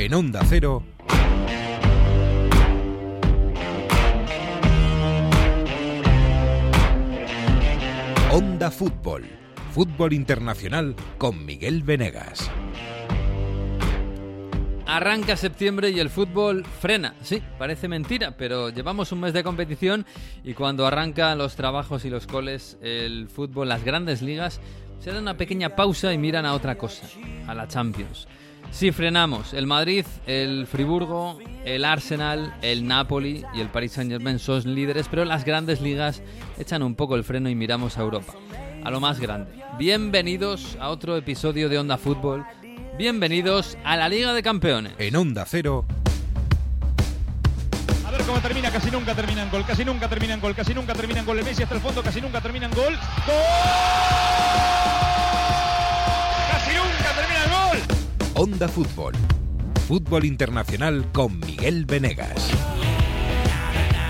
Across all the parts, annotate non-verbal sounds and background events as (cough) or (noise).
En Onda Cero. Onda Fútbol. Fútbol Internacional con Miguel Venegas. Arranca septiembre y el fútbol frena. Sí, parece mentira, pero llevamos un mes de competición y cuando arrancan los trabajos y los coles, el fútbol, las grandes ligas, se dan una pequeña pausa y miran a otra cosa, a la Champions. Si frenamos, el Madrid, el Friburgo, el Arsenal, el Napoli y el Paris Saint-Germain son líderes, pero las grandes ligas echan un poco el freno y miramos a Europa, a lo más grande. Bienvenidos a otro episodio de Onda Fútbol. Bienvenidos a la Liga de Campeones. En Onda Cero. A ver cómo termina, casi nunca termina en gol, casi nunca termina en gol, casi nunca termina en gol. El Messi hasta el fondo, casi nunca termina en gol. ¡Gol! Onda Fútbol. Fútbol Internacional con Miguel Venegas.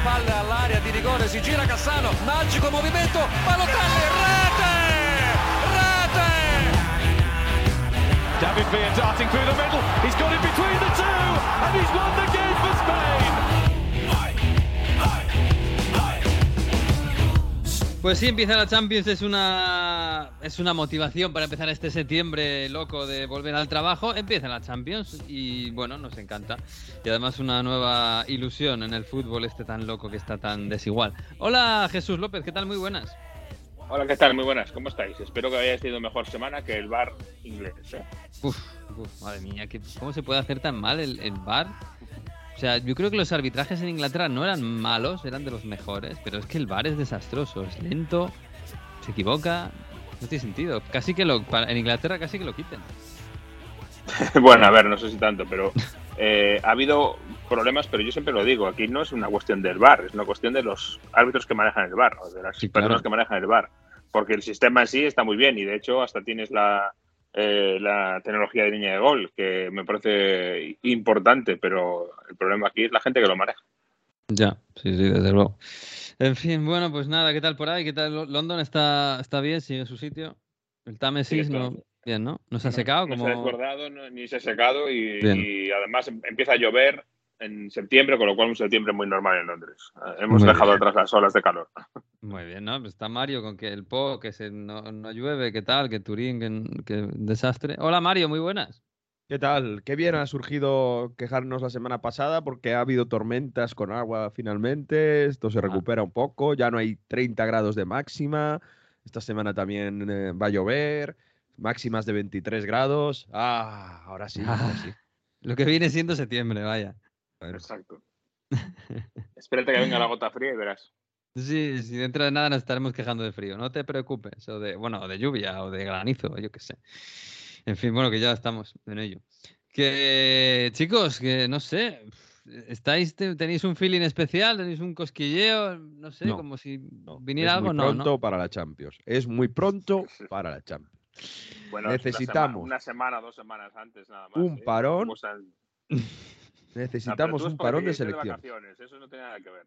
Palla all'area di rigore, si gira Cassano, magico movimento, Balotelli, rete! Rete! David Villa darting through the middle. He's got it between the two, and he's won Pues sí, empieza la Champions, es una es una motivación para empezar este septiembre loco de volver al trabajo. Empieza la Champions y bueno, nos encanta. Y además una nueva ilusión en el fútbol este tan loco que está tan desigual. Hola Jesús López, ¿qué tal? Muy buenas. Hola, ¿qué tal? Muy buenas, ¿cómo estáis? Espero que hayáis tenido mejor semana que el bar inglés. ¿eh? Uf, uf, madre mía, ¿qué- ¿cómo se puede hacer tan mal el, el VAR? O sea, yo creo que los arbitrajes en Inglaterra no eran malos, eran de los mejores, pero es que el VAR es desastroso, es lento, se equivoca, no tiene sentido. Casi que lo, en Inglaterra casi que lo quiten. (laughs) bueno, a ver, no sé si tanto, pero eh, ha habido problemas, pero yo siempre lo digo, aquí no es una cuestión del bar, es una cuestión de los árbitros que manejan el bar, o de las Sí, personas claro. que manejan el bar. Porque el sistema en sí está muy bien y de hecho hasta tienes la, eh, la tecnología de línea de gol, que me parece importante, pero el problema aquí es la gente que lo maneja. Ya, sí, sí, desde luego. En fin, bueno, pues nada, ¿qué tal por ahí? ¿Qué tal Lo- London? ¿Está, está bien? ¿Sigue su sitio? El Támesis, Sí, no, bien. ¿no? ¿No se ha secado? No como... se ha desbordado no- ni se ha secado y, y además em- empieza a llover en septiembre, con lo cual un septiembre muy normal en Londres. Eh, Hemos Muy dejado bien. atrás las olas de calor. Muy bien, ¿no? Pues está Mario con que el Po, que se, no, no llueve, ¿qué tal? Que Turín, que, que desastre. Hola Mario, muy buenas. ¿Qué tal? Qué bien ha surgido quejarnos la semana pasada porque ha habido tormentas con agua finalmente, esto se recupera un poco, ya no hay 30 grados de máxima, esta semana también eh, va a llover, máximas de 23 grados. Ah, ahora sí, ahora sí. (laughs) Lo que viene siendo septiembre, vaya. Bueno, Exacto. (laughs) Espérate que venga la gota fría y verás. Sí, sí, dentro de nada nos estaremos quejando de frío, no te preocupes, o de, bueno, o de lluvia, o de granizo, yo qué sé. En fin, bueno, que ya estamos en ello. Que, chicos, que no sé, estáis, te- tenéis un feeling especial, tenéis un cosquilleo, no sé, No, como si no, viniera es algo, muy no, pronto ¿no? para la Champions. Es muy pronto para la Champions. Bueno, es Necesitamos Una semana, una semana, dos semanas antes nada más. un ¿eh? parón. (laughs) No, Necesitamos un parón de selección. Eso no tiene nada que ver.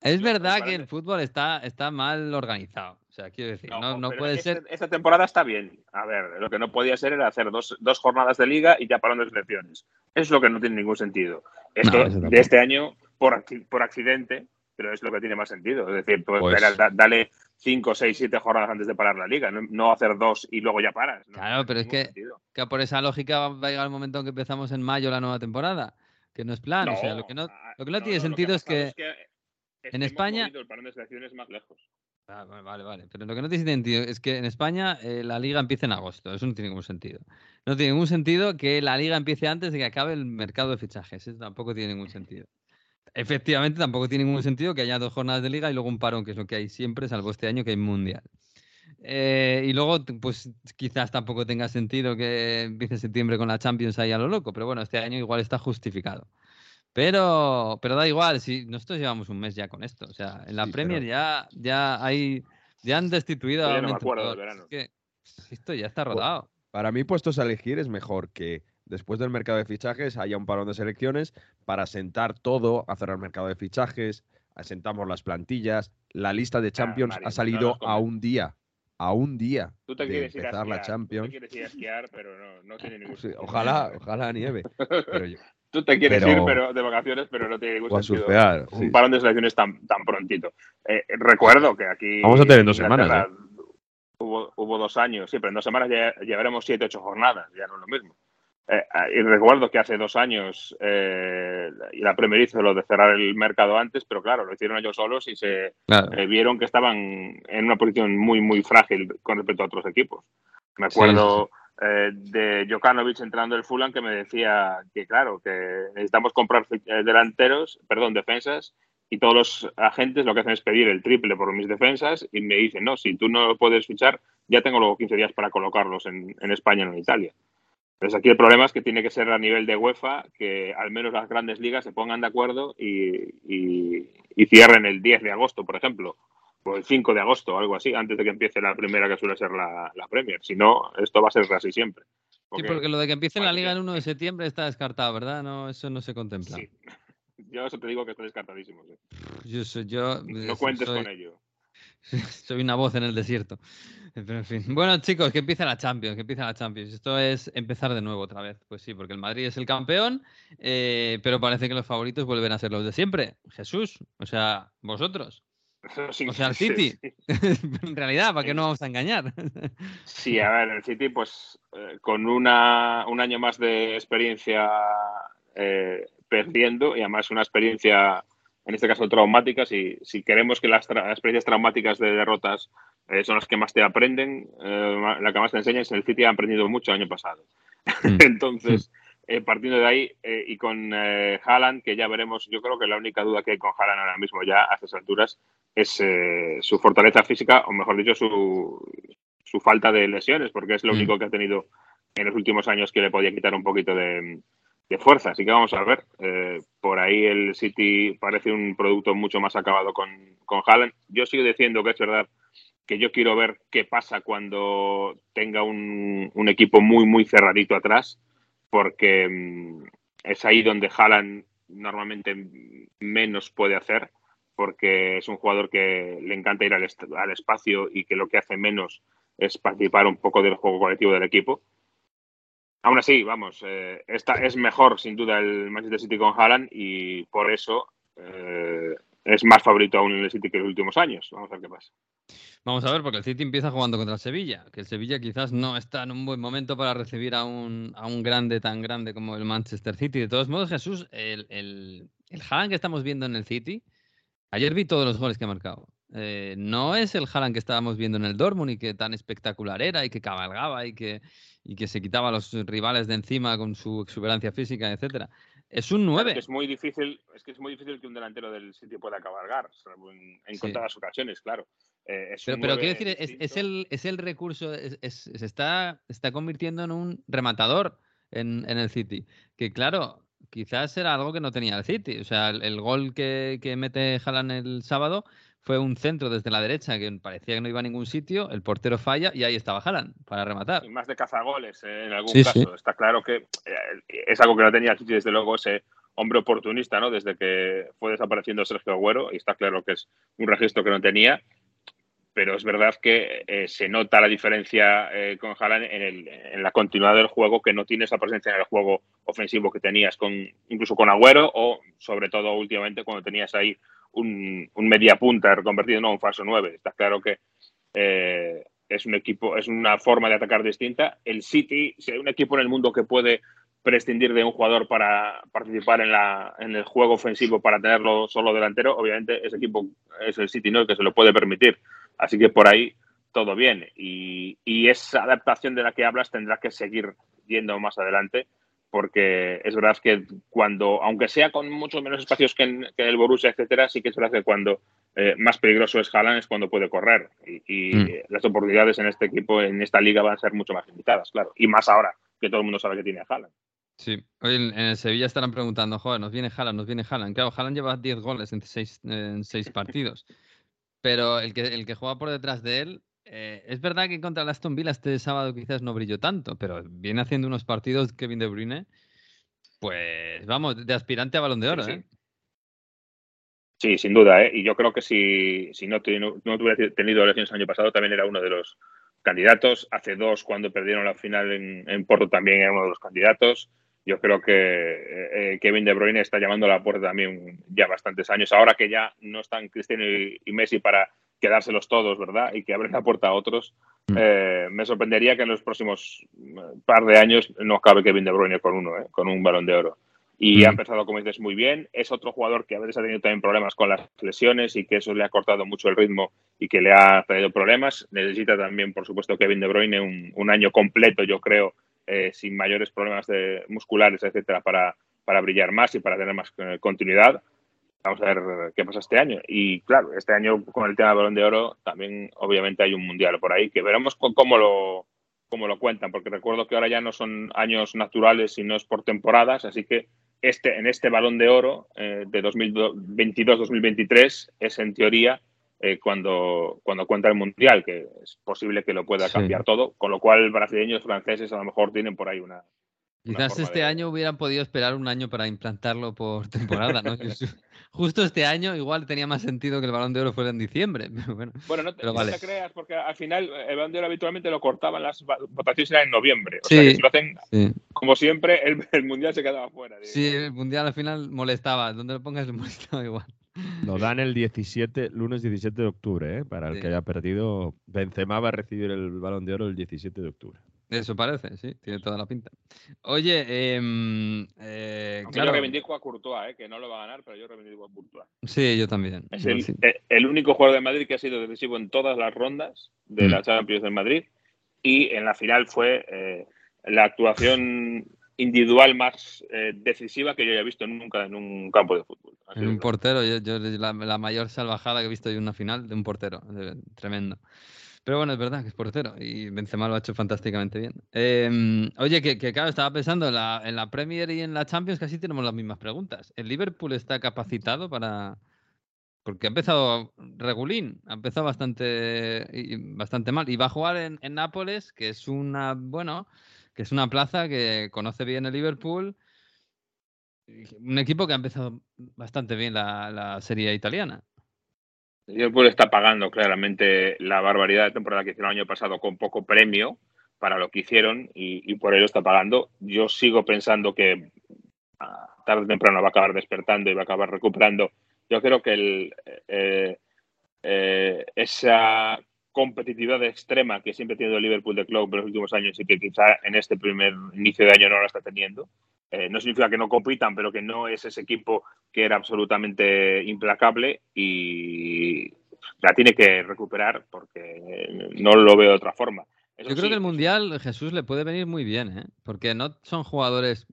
Es verdad que el fútbol está, está mal organizado, o sea, quiero decir, no, no puede este- ser... Esta temporada está bien. A ver, lo que no podía ser era hacer dos, dos jornadas de liga y ya parón de selecciones. Es lo que no tiene ningún sentido. Es No, que eso tampoco. de este año, por, por accidente, pero es lo que tiene más sentido. Es decir, pues, Pues- era da- dale cinco, seis, siete jornadas antes de parar la liga, no, no hacer dos y luego ya paras. No Claro, pero es que- que por esa lógica va va a llegar el momento en que empezamos en mayo la nueva temporada, que no es plan, o sea, lo que no, ah, lo que no tiene sentido es que... en España- el parón de selecciones más lejos. Ah, vale, vale, vale. Pero lo que no tiene sentido es que en España eh, la liga empiece en agosto. Eso no tiene ningún sentido. No tiene ningún sentido que la liga empiece antes de que acabe el mercado de fichajes. Eso tampoco tiene ningún sentido. Efectivamente, tampoco tiene ningún (laughs) sentido que haya dos jornadas de liga y luego un parón, que es lo que hay siempre, salvo este año que hay mundial. Eh, y luego, pues quizás tampoco tenga sentido que empiece septiembre con la Champions ahí a lo loco, pero bueno, este año igual está justificado. Pero, pero da igual, si nosotros llevamos un mes ya con esto. O sea, en la Sí, Premier pero- ya, ya hay, ya han destituido a no un me acuerdo del entrenador. verano. Es que esto ya está Pues- rodado. Para mí, puestos a elegir, es mejor que después del mercado de fichajes haya un parón de selecciones para sentar todo, hacer el mercado de fichajes, asentamos las plantillas. La lista de Champions Mario, ha salido a un día. A un día Tú te de quieres ir a empezar la esquiar, tú te Champions. quieres ir a esquiar, pero no, no tiene ningún Sí, sentido. ojalá, ojalá nieve. Pero yo- (laughs) Tú te quieres Pero- ir pero de vacaciones, pero no tiene ningún o a sentido. surfear. Un sí. parón de selecciones tan, tan prontito. Eh, recuerdo que aquí. Vamos a tener en dos semanas, ¿eh? Hubo, hubo dos años, sí, pero en dos semanas ya llevaremos siete, ocho jornadas, ya no es lo mismo. Eh, y recuerdo que hace dos años eh, la Premier hizo lo de cerrar el mercado antes, pero claro, lo hicieron ellos solos y se Claro. eh, vieron que estaban en una posición muy, muy frágil con respecto a otros equipos. Me acuerdo eh, de Jokanovic entrando el Fulham que me decía que, claro, que necesitamos comprar eh, delanteros, perdón, defensas, y todos los agentes lo que hacen es pedir el triple por mis defensas y me dicen, no, si tú no lo puedes fichar, ya tengo luego 15 días para colocarlos en, en España o en Italia. Entonces aquí el problema es que tiene que ser a nivel de UEFA que al menos las grandes ligas se pongan de acuerdo y, y- y cierren el 10 de agosto, por ejemplo, o el 5 de agosto, algo así, antes de que empiece la primera que suele ser la, la Premier. Si no, esto va a ser así siempre. Sí, porque lo de que empiece la liga el 1 de septiembre está descartado, ¿verdad? No, eso no se contempla. Sí. (laughs) Yo eso te digo que está descartadísimo. sí. Yo, soy- yo No eh, cuentes soy, con ello. (laughs) soy una voz en el desierto. Pero en fin. Bueno, chicos, que empiece la Champions, que empiece la Champions. Esto es empezar de nuevo otra vez. Pues sí, porque el Madrid es el campeón, eh, pero parece que los favoritos vuelven a ser los de siempre. Jesús, o sea, vosotros. Sí, O sea, el City. sí. (laughs) en realidad, ¿para qué no vamos a engañar? Sí, a ver, el City, pues eh, con una, un año más de experiencia eh, perdiendo y además una experiencia, en este caso, traumática. Si, si queremos que las tra- experiencias traumáticas de derrotas eh, son las que más te aprenden, eh, la que más te enseñan, es el City ha aprendido mucho el año pasado. Mm. (laughs) Entonces, eh, partiendo de ahí y con Haaland, que ya veremos, yo creo que la única duda que hay con Haaland ahora mismo ya a estas alturas es su fortaleza física, o mejor dicho, su, su falta de lesiones, porque es lo Mm. único que ha tenido en los últimos años que le podía quitar un poquito de, de fuerza. Así que vamos a ver. Eh, por ahí el City parece un producto mucho más acabado con, con Haaland. Yo sigo diciendo que es verdad que yo quiero ver qué pasa cuando tenga un, un equipo muy, muy cerradito atrás, porque mm, es ahí donde Haaland normalmente menos puede hacer, porque es un jugador que le encanta ir al, al espacio y que lo que hace menos es participar un poco del juego colectivo del equipo. Aún así, vamos, eh, esta es mejor sin duda el Manchester City con Haaland y por eso eh, es más favorito aún el City que los últimos años. Vamos a ver qué pasa. Vamos a ver, porque el City empieza jugando contra el Sevilla, que el Sevilla quizás no está en un buen momento para recibir a un, a un grande tan grande como el Manchester City. De todos modos, Jesús, el, el, el Haaland que estamos viendo en el City, ayer vi todos los goles que ha marcado. Eh, no es el Haaland que estábamos viendo en el Dortmund y que tan espectacular era y que cabalgaba y que, y que se quitaba a los rivales de encima con su exuberancia física, etcétera. Es un 9. Es muy difícil, es que es muy difícil que un delantero del City pueda cabalgar, salvo en, en Sí. contadas ocasiones, claro. Eh, es Pero, quiero decir, es, es el, es el recurso, es- es- se está, está convirtiendo en un rematador en, en el City. Que claro, quizás era algo que no tenía el City. O sea, el, el gol que, que mete Haaland el sábado fue un centro desde la derecha que parecía que no iba a ningún sitio, el portero falla y ahí estaba Haaland para rematar. y más de cazagoles eh, en algún Sí, caso. sí. Está claro que eh, es algo que no tenía el City, desde luego, ese hombre oportunista, ¿no? Desde que fue desapareciendo Sergio Agüero, y está claro que es un registro que no tenía. Pero es verdad que eh, se nota la diferencia eh, con Haaland en, el- en la continuidad del juego, que no tiene esa presencia en el juego ofensivo que tenías con incluso con Agüero o sobre todo últimamente cuando tenías ahí un, un media punta reconvertido en un falso 9. Está claro que eh, es un equipo, es una forma de atacar distinta. El City, si hay un equipo en el mundo que puede prescindir de un jugador para participar en, la, en el juego ofensivo para tenerlo solo delantero, obviamente ese equipo es el City, ¿no? El que se lo puede permitir. Así que por ahí todo bien. Y, y esa adaptación de la que hablas tendrá que seguir yendo más adelante, porque es verdad que cuando, aunque sea con muchos menos espacios que en, que en el Borussia, etcétera, sí que es verdad que cuando eh, más peligroso es Haaland es cuando puede correr. Y, y Mm. las oportunidades en este equipo, en esta liga, van a ser mucho más limitadas, claro. Y más ahora, que todo el mundo sabe que tiene a Haaland. Sí, hoy en, en el Sevilla estarán preguntando, joder, nos viene Haaland, nos viene Haaland. Claro, Haaland lleva 10 goles en 6 en seis partidos. Pero el que, el que juega por detrás de él, eh, es verdad que contra el Aston Villa este sábado quizás no brilló tanto, pero viene haciendo unos partidos Kevin De Bruyne, pues vamos, de aspirante a balón de oro, sí. ¿eh? Sí, sin duda, ¿eh? Y yo creo que si, si no, no, tuviera tenido elecciones el año pasado, también era uno de los candidatos. Hace dos, cuando perdieron la final en, en Porto, también era uno de los candidatos. Yo creo que eh, Kevin De Bruyne está llamando a la puerta también ya bastantes años. Ahora que ya no están Cristiano y, Messi para quedárselos todos, ¿verdad? Y que abren la puerta a otros, mm. eh, me sorprendería que en los próximos eh, par de años no acabe Kevin De Bruyne con uno, con un balón de oro y ha mm. empezado, como dices, muy bien. Es otro jugador que a veces ha tenido también problemas con las lesiones y que eso le ha cortado mucho el ritmo y que le ha traído problemas. Necesita también, por supuesto, Kevin De Bruyne un, año completo, yo creo, eh, sin mayores problemas de, musculares, etcétera, para, para brillar más y para tener más eh, continuidad. Vamos a ver qué pasa este año. Y claro, este año con el tema del balón de oro también obviamente hay un mundial por ahí que veremos cómo lo, cómo lo cuentan, porque recuerdo que ahora ya no son años naturales, sino es por temporadas, así que este, en este balón de oro eh, de 2022-2023 es en teoría eh, cuando, cuando cuenta el Mundial, que es posible que lo pueda cambiar todo, con lo cual brasileños franceses a lo mejor tienen por ahí una... Quizás este año hubieran podido esperar un año para implantarlo por (laughs) temporada, ¿no? justo este año igual tenía más sentido que el balón de oro fuera en diciembre. (laughs) bueno, no, te, creas, porque al final el balón de oro habitualmente lo cortaban las votaciones en noviembre. O sea, que si lo hacen como siempre, (laughs) el, mundial se quedaba fuera. Sí, el mundial al final molestaba. Donde lo pongas le molestaba igual. Lo dan el 17, lunes 17 de octubre, ¿eh? para el que haya perdido. Benzema va a recibir el balón de oro el 17 de octubre. Eso parece, sí, tiene toda la pinta. Oye, eh, eh, claro. Yo reivindico a Courtois, eh, que no lo va a ganar, pero yo reivindico a Courtois. Sí, yo también. Es el, único jugador de Madrid que ha sido decisivo en todas las rondas de mm. la Champions del Madrid y en la final fue eh, la actuación individual más eh, decisiva que yo haya visto nunca en un campo de fútbol. En un portero, yo, la, mayor salvajada que he visto en una final de un portero, tremendo. Pero bueno, es verdad que es portero y Benzema lo ha hecho fantásticamente bien. Em, oye, que, claro, estaba pensando en la, en la Premier y en la Champions casi tenemos las mismas preguntas. ¿El Liverpool está capacitado para...? Porque ha empezado regulín, ha empezado bastante, bastante mal. Y va a jugar en, en Nápoles, que es una, bueno, que es una plaza que conoce bien el Liverpool. Un equipo que ha empezado bastante bien la, la serie italiana. Liverpool está pagando claramente la barbaridad de temporada que hicieron el año pasado con poco premio para lo que hicieron y, por ello está pagando. Yo sigo pensando que ah, tarde o temprano va a acabar despertando y va a acabar recuperando. Yo creo que el, eh, eh, esa competitividad extrema que siempre ha tenido Liverpool de club en los últimos años y que quizá en este primer inicio de año no la está teniendo, eh, no significa que no compitan, pero que no es ese equipo que era absolutamente implacable y la tiene que recuperar porque no lo veo de otra forma. Yo creo que el Mundial, Jesús, le puede venir muy bien, ¿eh? porque no son jugadores...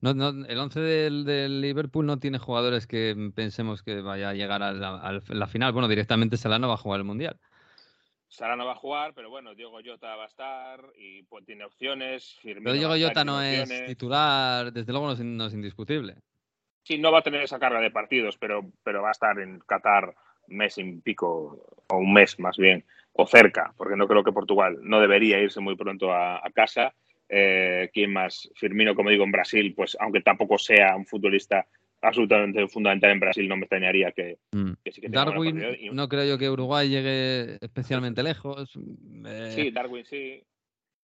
No, el 11 del, Liverpool no tiene jugadores que pensemos que vaya a llegar a la, final. Bueno, directamente Salano va a jugar el Mundial. Sara no va a jugar, pero bueno, Diego Jota va a estar y pues tiene opciones. pero Diego Jota no es titular, desde luego no es, indiscutible. Sí, no va a tener esa carga de partidos, pero, pero va a estar en Qatar un mes y pico, o un mes más bien, o cerca, porque no creo que Portugal no debería irse muy pronto a, casa. Eh, ¿Quién más? Firmino, como digo, en Brasil, pues aunque tampoco sea un futbolista absolutamente fundamental en Brasil, no me extrañaría que, mm. sí que Darwin, no creo yo que Uruguay llegue especialmente lejos. Eh, sí, Darwin sí.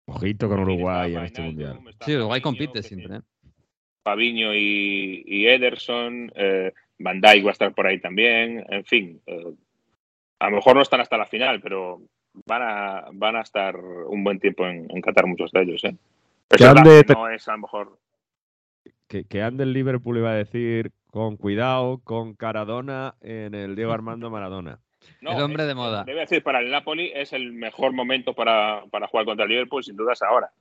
Ojito con Uruguay en este mundial. Sí, Uruguay compite siempre. ¿eh? Paviño y, Ederson, eh, Van Dijk va a estar por ahí también, en fin. a lo mejor no están hasta la final, pero van a, van a estar un buen tiempo en, Qatar muchos de ellos. ¿eh? no es a lo mejor que, que ande el Liverpool iba a decir con cuidado, con Caradona en el Diego Armando Maradona. el hombre de moda. Debe decir, para el Napoli es el mejor momento para, jugar contra el Liverpool, sin duda es ahora.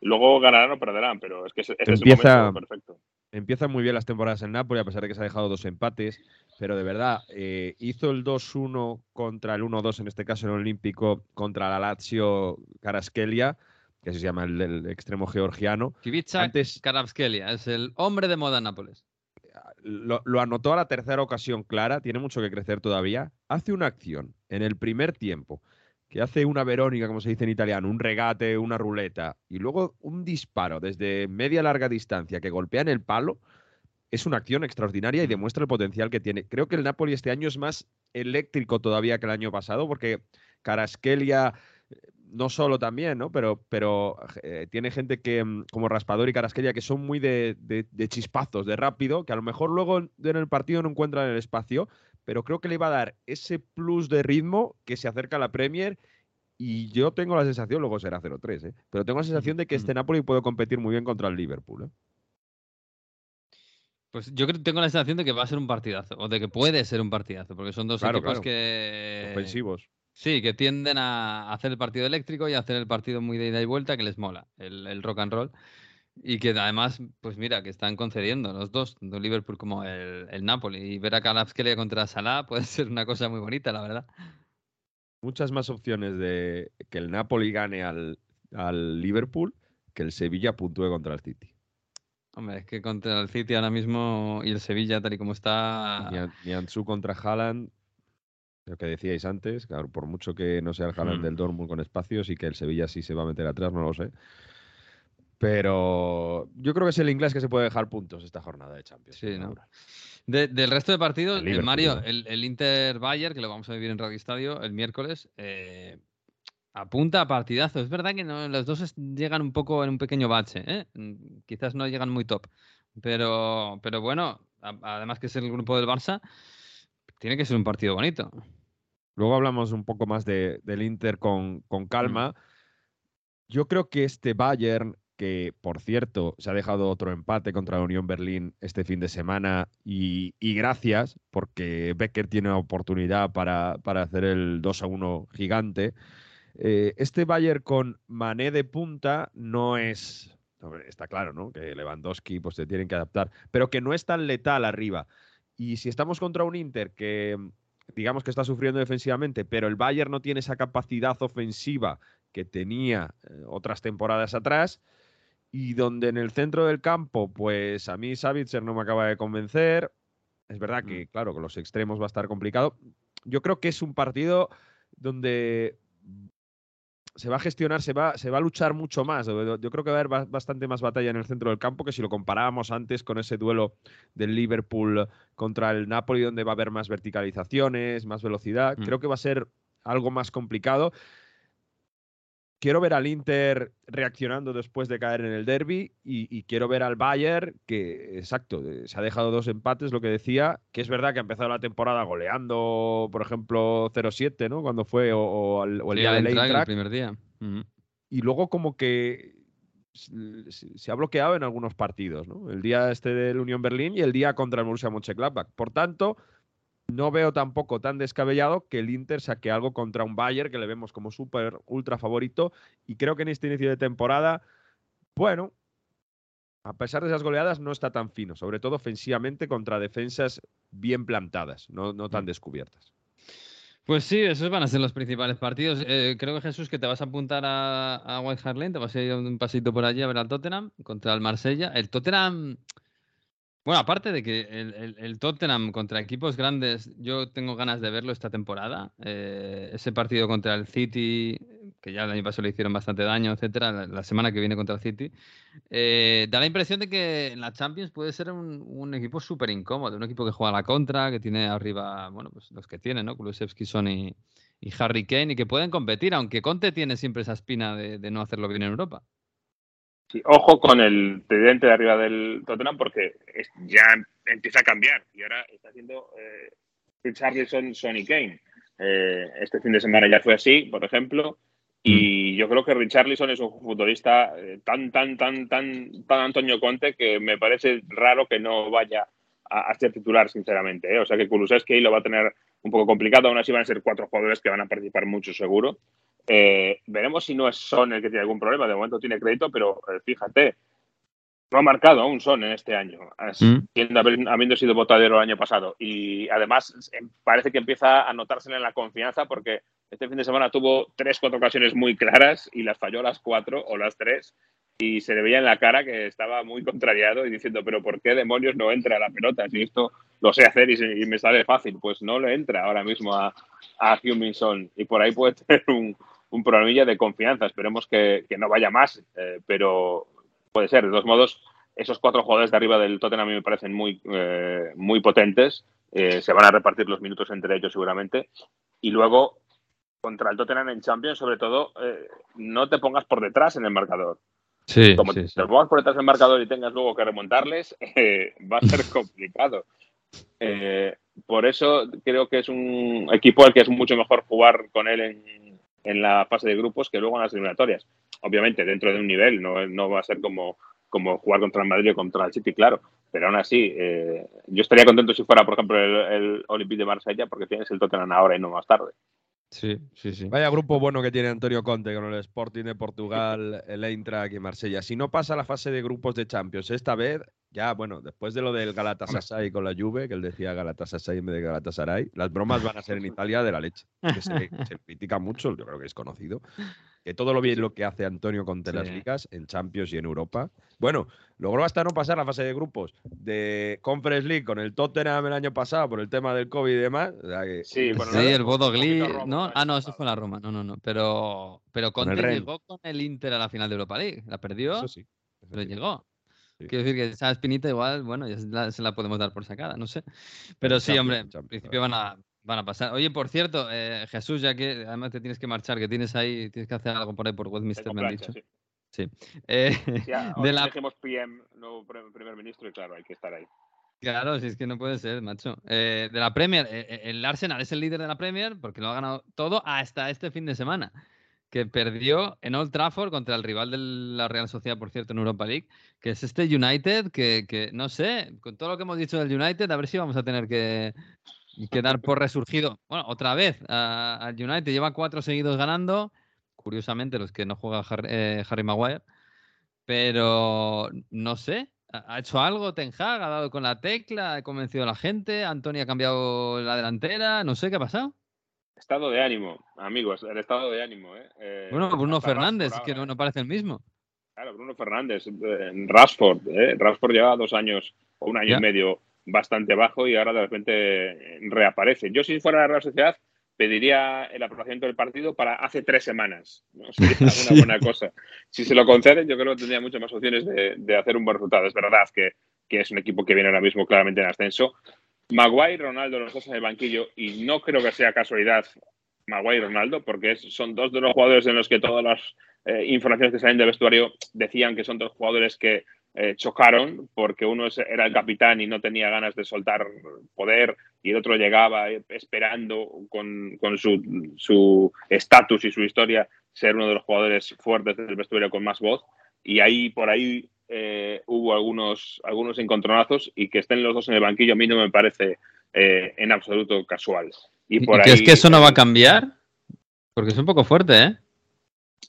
Luego ganarán o perderán, pero es que es, empieza, perfecto. Empiezan muy bien las temporadas en Napoli, a pesar de que se ha dejado dos empates, pero de verdad, eh, hizo el 2-1 contra el 1-2, en este caso en el Olímpico, contra la Lazio Caraskelia que se llama el, extremo georgiano. Kivica Antes, es el hombre de moda en Nápoles. Lo, anotó a la tercera ocasión clara, tiene mucho que crecer todavía. Hace una acción en el primer tiempo, que hace una Verónica, como se dice en italiano, un regate, una ruleta, y luego un disparo desde media larga distancia que golpea en el palo, es una acción extraordinaria y Mm. demuestra el potencial que tiene. Creo que el Napoli este año es más eléctrico todavía que el año pasado, porque Caraskelia no solo también, ¿no? Pero, pero eh, tiene gente que, mm, como Raspador y Caraskelia, que son muy de, de- de chispazos, de rápido, que a lo mejor luego en en el partido no encuentran el espacio, pero creo que le va a dar ese plus de ritmo que se acerca a la Premier. Y yo tengo la sensación, luego será 0-3, ¿eh? pero tengo la sensación de que este Napoli puede competir muy bien contra el Liverpool. ¿eh? Pues yo creo, tengo la sensación de que va a ser un partidazo, o de que puede ser un partidazo, porque son dos Claro, equipos claro. que. Ofensivos. Sí, que tienden a hacer el partido eléctrico y a hacer el partido muy de ida y vuelta, que les mola, el, el rock and roll. Y que además, pues mira, que están concediendo los dos, tanto Liverpool como el, el Napoli. Y ver a Kalapskelia contra Salah (laughs) puede ser una cosa muy bonita, la verdad. Muchas más opciones de que el Napoli gane al, al Liverpool que el Sevilla puntúe contra el City. Hombre, es que contra el City ahora mismo y el Sevilla, tal y como está. Ni Ansu contra Haaland, lo que decíais antes, claro, por mucho que no sea el Haaland Hmm. del Dortmund con espacios y que el Sevilla sí se va a meter atrás, no lo sé. Pero yo creo que es el inglés que se puede dejar puntos esta jornada de Champions. Sí, ¿no? De- del resto de partidos, El el Liverpool, Mario, el, el Inter Bayer, que lo vamos a vivir en Radio Estadio el miércoles, eh, apunta a partidazo. Es verdad que no, los dos llegan un poco en un pequeño bache, ¿eh? Mm, quizás no llegan muy top, pero, pero bueno, a- además que es el grupo del Barça, tiene que ser un partido bonito. Luego hablamos un poco más de- del Inter con, con calma. Yo creo que este Bayern, que por cierto se ha dejado otro empate contra la Unión Berlín este fin de semana, y, y gracias, porque Becker tiene oportunidad para, para hacer el 2 a 1 gigante. Eh, este Bayern con Mané de punta no es. Está claro, ¿no? Que Lewandowski pues se tienen que adaptar, pero que no es tan letal arriba. Y si estamos contra un Inter que digamos que está sufriendo defensivamente, pero el Bayern no tiene esa capacidad ofensiva que tenía eh, otras temporadas atrás y donde en el centro del campo, pues a mí Savitzer no me acaba de convencer. Es verdad que, claro, con los extremos va a estar complicado. Yo creo que es un partido donde se va a gestionar, se va, se va a luchar mucho más. Yo yo creo que va a haber ba- bastante más batalla en el centro del campo que si lo comparábamos antes con ese duelo del Liverpool contra el Napoli, donde va a haber más verticalizaciones, más velocidad. Mm. Creo que va a ser algo más complicado. Quiero ver al Inter reaccionando después de caer en el derby y, y quiero ver al Bayern que, exacto, eh, se ha dejado dos empates, lo que decía, que es verdad que ha empezado la temporada goleando, por ejemplo, 0-7, ¿no? Cuando fue, o, o al- o el Sí, día del el primer día. Ujú. y luego como que se se ha bloqueado en algunos partidos, ¿no? El día este del Unión Berlín y el día contra el Borussia Mönchengladbach. Por tanto, no veo tampoco tan descabellado que el Inter saque algo contra un Bayern que le vemos como súper ultra favorito y creo que en este inicio de temporada, bueno, a pesar de esas goleadas no está tan fino, sobre todo ofensivamente contra defensas bien plantadas, no, no tan descubiertas. Pues sí, esos van a ser los principales partidos. Eh, creo que Jesús, que te vas a apuntar a, a White Hart Lane, te vas a ir un pasito por allí a ver al Tottenham contra el Marsella. El Tottenham, bueno, aparte de que el, el- Tottenham contra equipos grandes, yo tengo ganas de verlo esta temporada. Eh, ese partido contra el City, que ya el año pasado le hicieron bastante daño, etcétera, la, semana que viene contra el City, eh, da la impresión de que en la Champions puede ser un, un equipo súper incómodo, un equipo que juega a la contra, que tiene arriba, bueno, pues los que tiene, ¿no? Kulusevski, Son y, y Harry Kane, y que pueden competir, aunque Conte tiene siempre esa espina de, de no hacerlo bien en Europa. Sí, ojo con el tridente de arriba del Tottenham porque es- ya empieza a cambiar y ahora está haciendo eh, Richarlison, Son y Kane. Eh, este fin de semana ya fue así, por ejemplo, y yo creo que Richarlison es un futbolista eh, tan, tan, tan, tan, tan Antonio Conte que me parece raro que no vaya a, a ser titular, sinceramente. ¿eh? O sea que Kulusevski lo va a tener un poco complicado, aún así van a ser cuatro jugadores que van a participar mucho seguro. Eh, veremos si no es Son el que tiene algún problema. De momento tiene crédito, pero eh, fíjate, no ha marcado aún Son en este año, Mm. siendo- haber- habiendo sido botadero el año pasado. Y además eh, parece que empieza a notársele en la confianza porque este fin de semana tuvo tres, cuatro ocasiones muy claras y las falló las cuatro o las tres. Y se le veía en la cara que estaba muy contrariado y diciendo, pero ¿por qué demonios no entra la pelota? Si esto lo sé hacer y, y me sale fácil. Pues no le entra ahora mismo a, a Heung-min Son. Y por ahí puede (laughs) tener un, un problemilla de confianza. Esperemos que, que no vaya más, eh, pero puede ser. De todos modos, esos cuatro jugadores de arriba del Tottenham a mí me parecen muy, eh, muy potentes. Eh, se van a repartir los minutos entre ellos seguramente. Y luego, contra el Tottenham en Champions, sobre todo, eh, no te pongas por detrás en el marcador. Sí, Como sí, te sí. pongas por detrás en el marcador y tengas luego que remontarles, (laughs) eh, va a ser (laughs) complicado. Eh, por eso creo que es un equipo al que es mucho mejor jugar con él en, en la fase de grupos que luego en las eliminatorias. Obviamente, dentro de un nivel, no, no va a ser como, como jugar contra el Madrid o contra el City, claro. Pero aún así, eh, yo estaría contento si fuera, por ejemplo, el, el Olympique de Marsella, porque tienes el Tottenham ahora y no más tarde. Sí, sí, sí. Vaya grupo bueno que tiene Antonio Conte con el Sporting de Portugal, (laughs) el Eintracht y Marsella. Si no pasa la fase de grupos de Champions esta vez, ya, bueno, después de lo del Galatasaray con la Juve, que él decía Galatasaray en vez de Galatasaray, las bromas van a ser en (laughs) Italia de la leche. Que se, (laughs) se critica mucho, yo creo que es conocido, que todo lo bien lo que hace Antonio Conte en las Sí. ligas, en Champions y en Europa. Bueno, logró hasta no pasar la fase de grupos de Conference League con el Tottenham el año pasado por el tema del COVID y demás. o sea que- Sí, (laughs) bueno, Sí, el Bodo Roma ¿no? Ah, no, eso fue la Roma. No, no, no. Pero, pero Con el Conte Rennes. llegó con el Inter a la final de Europa League. La perdió, Eso sí. eso pero sí. llegó. Sí. Quiero decir que esa espinita igual, bueno, ya se la, se la podemos dar por sacada, no sé. Pero sí, hombre, en principio van a, van a pasar. Oye, por cierto, eh, Jesús, ya que además te tienes que marchar, que tienes ahí, tienes que hacer algo por ahí por Westminster, me han dicho. sí. Eh, Sí, (laughs) de la, elegimos PM, nuevo primer ministro, y claro, hay que estar ahí. Claro, si es que no puede ser, macho. Eh, de la Premier, el Arsenal es el líder de la Premier porque lo ha ganado todo hasta este fin de semana, que perdió en Old Trafford contra el rival de la Real Sociedad, por cierto, en Europa League, que es este United, que, que no sé, con todo lo que hemos dicho del United, a ver si vamos a tener que, que dar por resurgido. Bueno, otra vez al United, lleva cuatro seguidos ganando, curiosamente los que no juega Harry, eh, Harry Maguire, pero no sé, ¿ha hecho algo Ten Hag? ¿Ha dado con la tecla? ¿Ha convencido a la gente? ¿Antonio ha cambiado la delantera? No sé qué ha pasasado. Estado de ánimo, amigos, el estado de ánimo. ¿eh? Eh, Bueno, Bruno Fernández, Rashford que no, no parece el mismo. Claro, Bruno Fernández, eh, Rashford. ¿eh? Rashford lleva dos años o un año Ya. y medio bastante bajo y ahora de repente eh, reaparece. Yo, si fuera la Real Sociedad, pediría el aplazamiento del partido para hace tres semanas. ¿no? (laughs) Sería Sí. una buena cosa. Si se lo conceden, yo creo que tendría muchas más opciones de, de hacer un buen resultado. Es verdad que, que es un equipo que viene ahora mismo claramente en ascenso. Maguire y Ronaldo los dos en el banquillo y no creo que sea casualidad Maguire y Ronaldo porque es- son dos de los jugadores en los que todas las eh, informaciones que salen del vestuario decían que son dos jugadores que eh, chocaron porque uno era el capitán y no tenía ganas de soltar poder y el otro llegaba eh, esperando con, con su su estatus y su historia ser uno de los jugadores fuertes del vestuario con más voz y ahí por ahí eh, hubo algunos, algunos encontronazos y que estén los dos en el banquillo a mí no me parece eh, en absoluto casual. Y ¿Y por crees ahí, que eso no va a cambiar? Porque es un poco fuerte, ¿eh?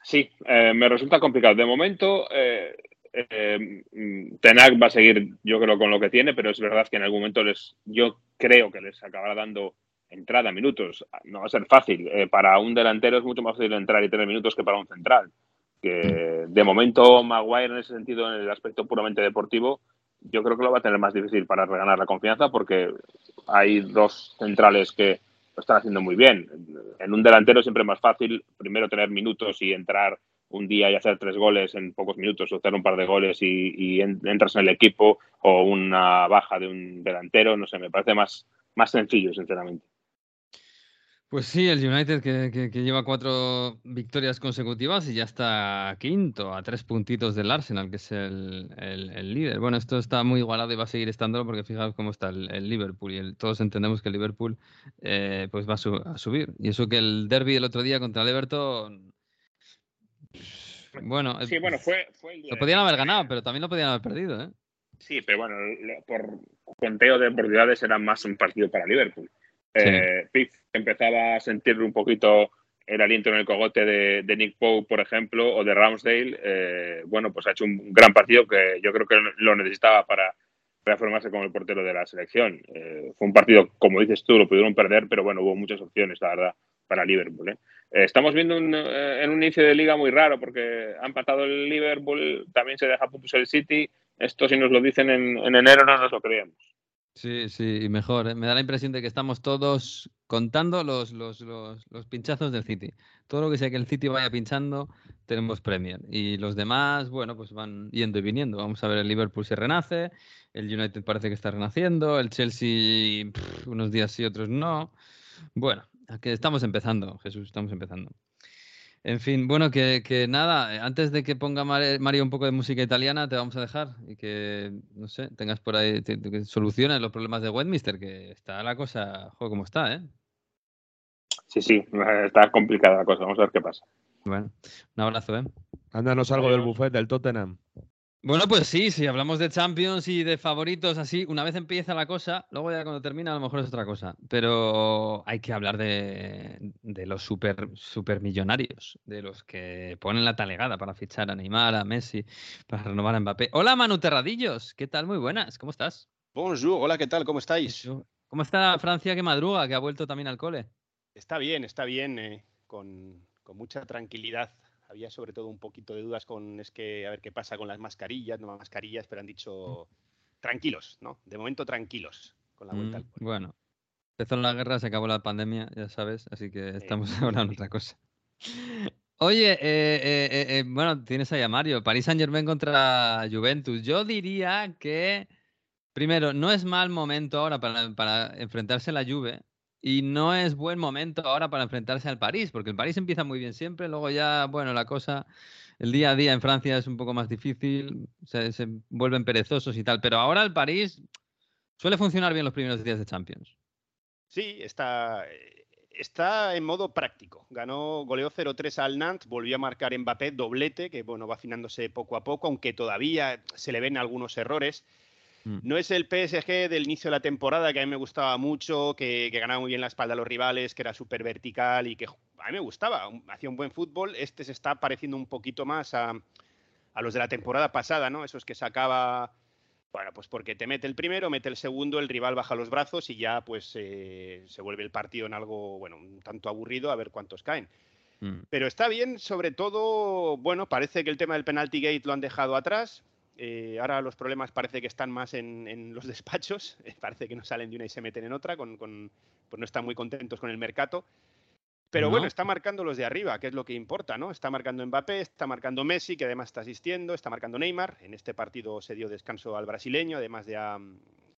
Sí, eh, me resulta complicado. De momento, eh, eh, mm, Tenac va a seguir, yo creo, con lo que tiene, pero es verdad que en algún momento les, yo creo que les acabará dando entrada, minutos. No va a ser fácil. Eh, para un delantero es mucho más fácil entrar y tener minutos que para un central. Que de momento, Maguire, en ese sentido, en el aspecto puramente deportivo, yo creo que lo va a tener más difícil para reganar la confianza porque hay dos centrales que lo están haciendo muy bien. En un delantero siempre es más fácil primero tener minutos y entrar un día y hacer tres goles en pocos minutos o hacer un par de goles y, y en- entras en el equipo o una baja de un delantero, no sé, me parece más, más sencillo, sinceramente. Pues sí, el United que, que- lleva cuatro victorias consecutivas y ya está quinto, a tres puntitos del Arsenal, que es el, el- líder. Bueno, esto está muy igualado y va a seguir estándolo porque fijaos cómo está el, Liverpool y todos entendemos que el Liverpool eh, pues va a, a subir. Y eso que el derby el otro día contra el Everton, bueno, eh, Sí, bueno, fue, fue el día lo podían haber ganado, pero también lo podían haber perdido, ¿eh? Sí, pero bueno, lo- por conteo de oportunidades era más un partido para Liverpool. Eh, Pitt empezaba a sentir un poquito el aliento en el cogote de, de Nick Pope, por ejemplo, o de Ramsdale. Eh, bueno, pues ha hecho un gran partido que yo creo que lo necesitaba para reafirmarse como el portero de la selección. Eh, fue un partido, como dices tú, lo pudieron perder, pero bueno, hubo muchas opciones, la verdad, para Liverpool. ¿eh? Eh, estamos viendo un, eh, en un inicio de liga muy raro porque ha empatado el Liverpool, también se deja puntos el City. Esto si nos lo dicen en, en enero no nos lo creemos. Sí, sí, y mejor. ¿eh? Me da la impresión de que estamos todos contando los, los, los, los pinchazos del City. Todo lo que sea que el City vaya pinchando, tenemos Premier. Y los demás, bueno, pues van yendo y viniendo. Vamos a ver, el Liverpool se renace, el United parece que está renaciendo, el Chelsea unos días sí, otros no. Bueno, que estamos empezando, Jesús, estamos empezando. En fin, bueno, que, que nada, eh, antes de que ponga Mar- Mario un poco de música italiana, te vamos a dejar y que, no sé, tengas por ahí, te- que soluciones los problemas de Westminster, que está la cosa, joder, como está, ¿eh? Sí, sí, está complicada la cosa. Vamos a ver qué pasa. Bueno, un abrazo, ¿eh? Ándanos algo del buffet del Tottenham. Bueno, pues sí, si hablamos de Champions y de favoritos así, una vez empieza la cosa, luego ya cuando termina a lo mejor es otra cosa. Pero hay que hablar de, de los super, super millonarios, de los que ponen la talegada para fichar a Neymar, a Messi, para renovar a Mbappé. Hola Manu Terradillos, ¿qué tal? Muy buenas, ¿cómo estás? Bonjour, hola, ¿qué tal? ¿Cómo estáis? ¿Cómo está Francia que madruga, que ha vuelto también al cole? Está bien, está bien, eh, con, con mucha tranquilidad. Había sobre todo un poquito de dudas con es que a ver qué pasa con las mascarillas, no mascarillas, pero han dicho tranquilos, ¿no? De momento tranquilos con la vuelta Mm, al bueno, empezó la guerra, se acabó la pandemia, ya sabes, así que estamos (laughs) ahora en otra cosa. Oye, eh, eh, eh, eh, bueno, tienes ahí a Mario, Paris Saint Germain contra Juventus. Yo diría que, primero, no es mal momento ahora para, para enfrentarse a la Juve y no es buen momento ahora para enfrentarse al París, porque el París empieza muy bien siempre, luego ya, bueno, la cosa, el día a día en Francia es un poco más difícil, se, se vuelven perezosos y tal, pero ahora el París suele funcionar bien los primeros días de Champions. Sí, está, eh, está en modo práctico. Ganó, goleó 0-3 al Nantes, volvió a marcar Mbappé, doblete, que bueno, va afinándose poco a poco, aunque todavía se le ven algunos errores. Mm. No es el PSG del inicio de la temporada, que a mí me gustaba mucho, que, que ganaba muy bien la espalda a los rivales, que era súper vertical y que a mí me gustaba, hacía un buen fútbol. Este se está pareciendo un poquito más a, a los de la temporada pasada, ¿no? Esos que sacaba, bueno, pues porque te mete el primero, mete el segundo, el rival baja los brazos y ya pues eh, se vuelve el partido en algo, bueno, un tanto aburrido, a ver cuántos caen. Mm. Pero está bien, sobre todo, bueno, parece que el tema del penalty gate lo han dejado atrás. Eh, ahora los problemas parece que están más en, en los (laughs) despachos. Eh, parece que no salen de una y se meten en otra, con, con- pues no están muy contentos con el mercado. Pero No. bueno, está marcando los de arriba, que es lo que importa, ¿no? Está marcando Mbappé, está marcando Messi, que además está asistiendo, está marcando Neymar. En este partido se dio descanso al brasileño, además de a,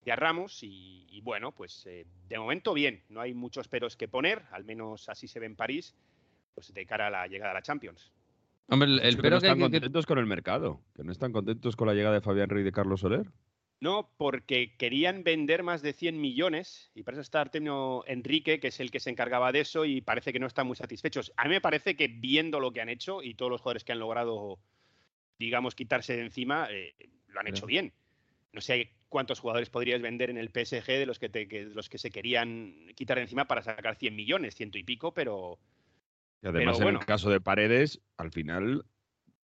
de a Ramos. Y, y bueno, pues eh, de momento bien, no hay muchos peros que poner, al menos así se ve en París, pues de cara a la llegada a la Champions. Hombre, el, Es el que pero no están que- que- contentos con el mercado, que no están contentos con la llegada de Fabián Rey y de Carlos Soler. No, porque querían vender más de 100 millones y para eso está Artemio Enrique, que es el que se encargaba de eso y parece que no están muy satisfechos. A mí me parece que viendo lo que han hecho y todos los jugadores que han logrado, digamos, quitarse de encima, eh, lo han hecho bien. No sé cuántos jugadores podrías vender en el PSG de los que, te- que- los que se querían quitar de encima para sacar 100 millones, ciento y pico, pero Y además, en el caso de Paredes, al final,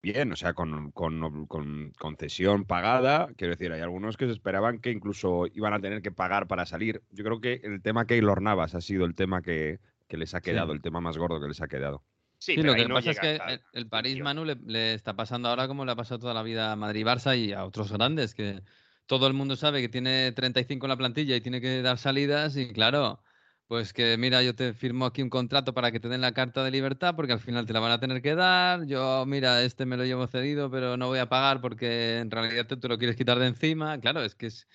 bien, o sea, con, con, con concesión pagada. Quiero decir, hay algunos que se esperaban que incluso iban a tener que pagar para salir. Yo creo que el tema Keylor Navas ha sido el tema que, que les ha quedado, el tema más gordo que les ha quedado. sí, Sí, pero lo que no pasa es que el, el París, 100 Manu, le, le está pasando ahora como le ha pasado toda la vida a Madrid y Barça y a otros grandes, que todo el mundo sabe que tiene 35 en la plantilla y tiene que dar salidas y claro, pues que mira, yo te firmo aquí un contrato para que te den la carta de libertad porque al final te la van a tener que dar, yo mira, este me lo llevo cedido pero no voy a pagar porque en realidad tú lo quieres quitar de encima, claro, es que es...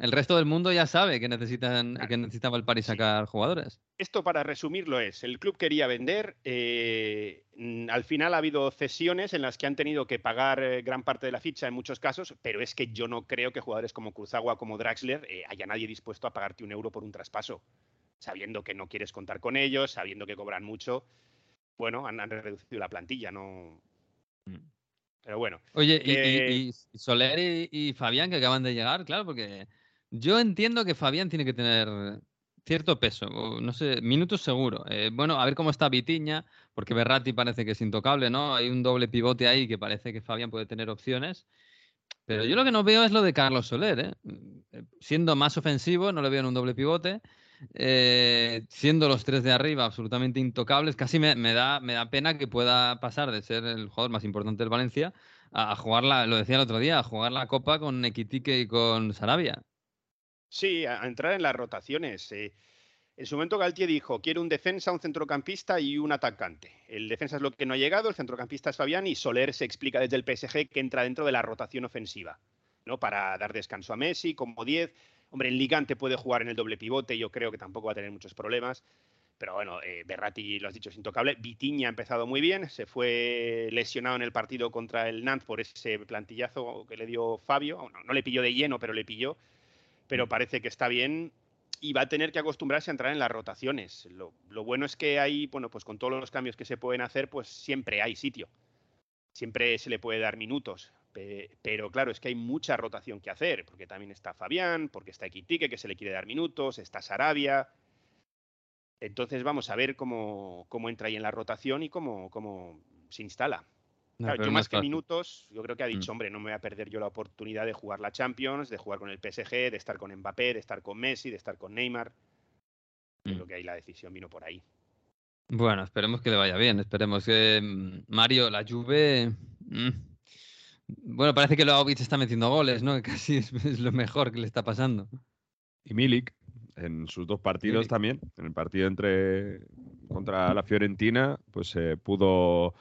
El resto del mundo ya sabe que necesitan Claro. que necesitaba el París Sí. sacar jugadores. Esto para resumirlo es, el club quería vender, eh, al final ha habido cesiones en las que han tenido que pagar eh, gran parte de la ficha en muchos casos, pero es que yo no creo que jugadores como Cruzagua, como Draxler, eh, haya nadie dispuesto a pagarte un euro por un traspaso, sabiendo que no quieres contar con ellos, sabiendo que cobran mucho. Bueno, han, han reducido la plantilla, no. Mm. Pero bueno, Oye, y- y Soler y, y Fabián que acaban de llegar, claro, porque yo entiendo que Fabián tiene que tener cierto peso, no sé, minutos seguro. Eh, bueno, a ver cómo está Vitiña, porque Berratti parece que es intocable, ¿no? Hay un doble pivote ahí que parece que Fabián puede tener opciones. Pero yo lo que no veo es lo de Carlos Soler, ¿eh? Eh, Siendo más ofensivo, no le veo en un doble pivote. Eh, siendo los tres de arriba absolutamente intocables, casi me, da, me da pena que pueda pasar de ser el jugador más importante del Valencia a, jugar la, lo decía el otro día, a jugar la Copa con Equitique y con Sarabia. Sí, a, entrar en las rotaciones. Eh. En su momento Galtier dijo, quiero un defensa, un centrocampista y un atacante. El defensa es lo que no ha llegado, el centrocampista es Fabián y Soler se explica desde el PSG que entra dentro de la rotación ofensiva, ¿no? Para dar descanso a Messi como 10. Hombre, el Ligante puede jugar en el doble pivote, yo creo que tampoco va a tener muchos problemas. Pero bueno, eh, Berratti, lo has dicho, es intocable. Vitiña ha empezado muy bien, se fue lesionado en el partido contra el Nantes por ese plantillazo que le dio Fabio. no le pilló de lleno, pero le pilló. Pero mm. parece que está bien y va a tener que acostumbrarse a entrar en las rotaciones. Lo, bueno es que hay, bueno, pues con todos los cambios que se pueden hacer, pues siempre hay sitio. Siempre se le puede dar minutos. Pero claro, es que hay mucha rotación que hacer, porque también está Fabián, porque está Equitique, que se le quiere dar minutos, está Sarabia. Entonces vamos a ver cómo, cómo entra ahí en la rotación y cómo, cómo se instala yo más que minutos, yo creo que ha dicho, mm. hombre, no me voy a perder yo la oportunidad de jugar la Champions, de jugar con el PSG, de estar con Mbappé, de estar con Messi, de estar con Neymar. Creo mm. que ahí la decisión vino por ahí. Bueno, esperemos que le vaya bien. Esperemos que mm, Mario, la Juve. Bueno, parece que Loavic está metiendo goles, ¿no? (laughs) casi es, lo mejor que le está pasando. Y Milik, en sus dos partidos también. En el partido entre contra la Fiorentina, pues eh, pudo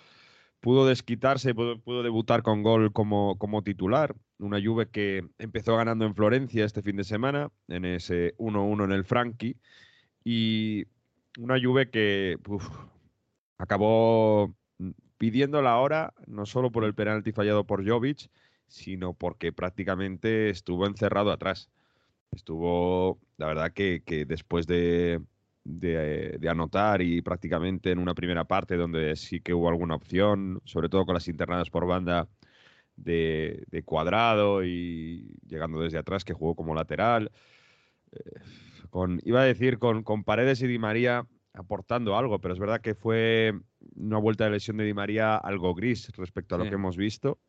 pudo desquitarse, pudo, pudo, debutar con gol como, como titular. Una Juve que empezó ganando en Florencia este fin de semana, en ese 1-1 en el Frankie. Y una Juve que acabó pidiendo la hora, no solo por el penalti fallado por Jovic, sino porque prácticamente estuvo encerrado atrás. Estuvo, la verdad que después de, de, anotar y prácticamente en una primera parte donde sí que hubo alguna opción, sobre todo con las internadas por banda de, cuadrado y llegando desde atrás que jugó como lateral. Eh, con, iba a decir con, con Paredes y Di María aportando algo, pero es verdad que fue una vuelta de lesión de Di María algo gris respecto a lo que hemos visto.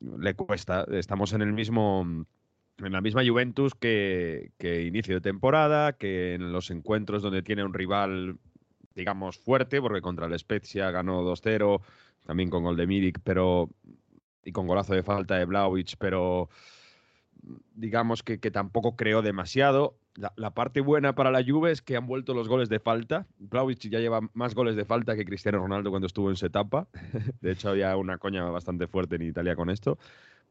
Le cuesta, estamos en el mismo en la misma Juventus que, inicio de temporada, que en los encuentros donde tiene un rival, digamos, fuerte, porque contra el Spezia ganó 2-0, también con gol de Milik, pero y con golazo de falta de Blaovic, pero digamos que, tampoco creó demasiado. La, parte buena para la Juve es que han vuelto los goles de falta. Blaovic ya lleva más goles de falta que Cristiano Ronaldo cuando estuvo en su etapa. (laughs) De hecho, había una coña bastante fuerte en Italia con esto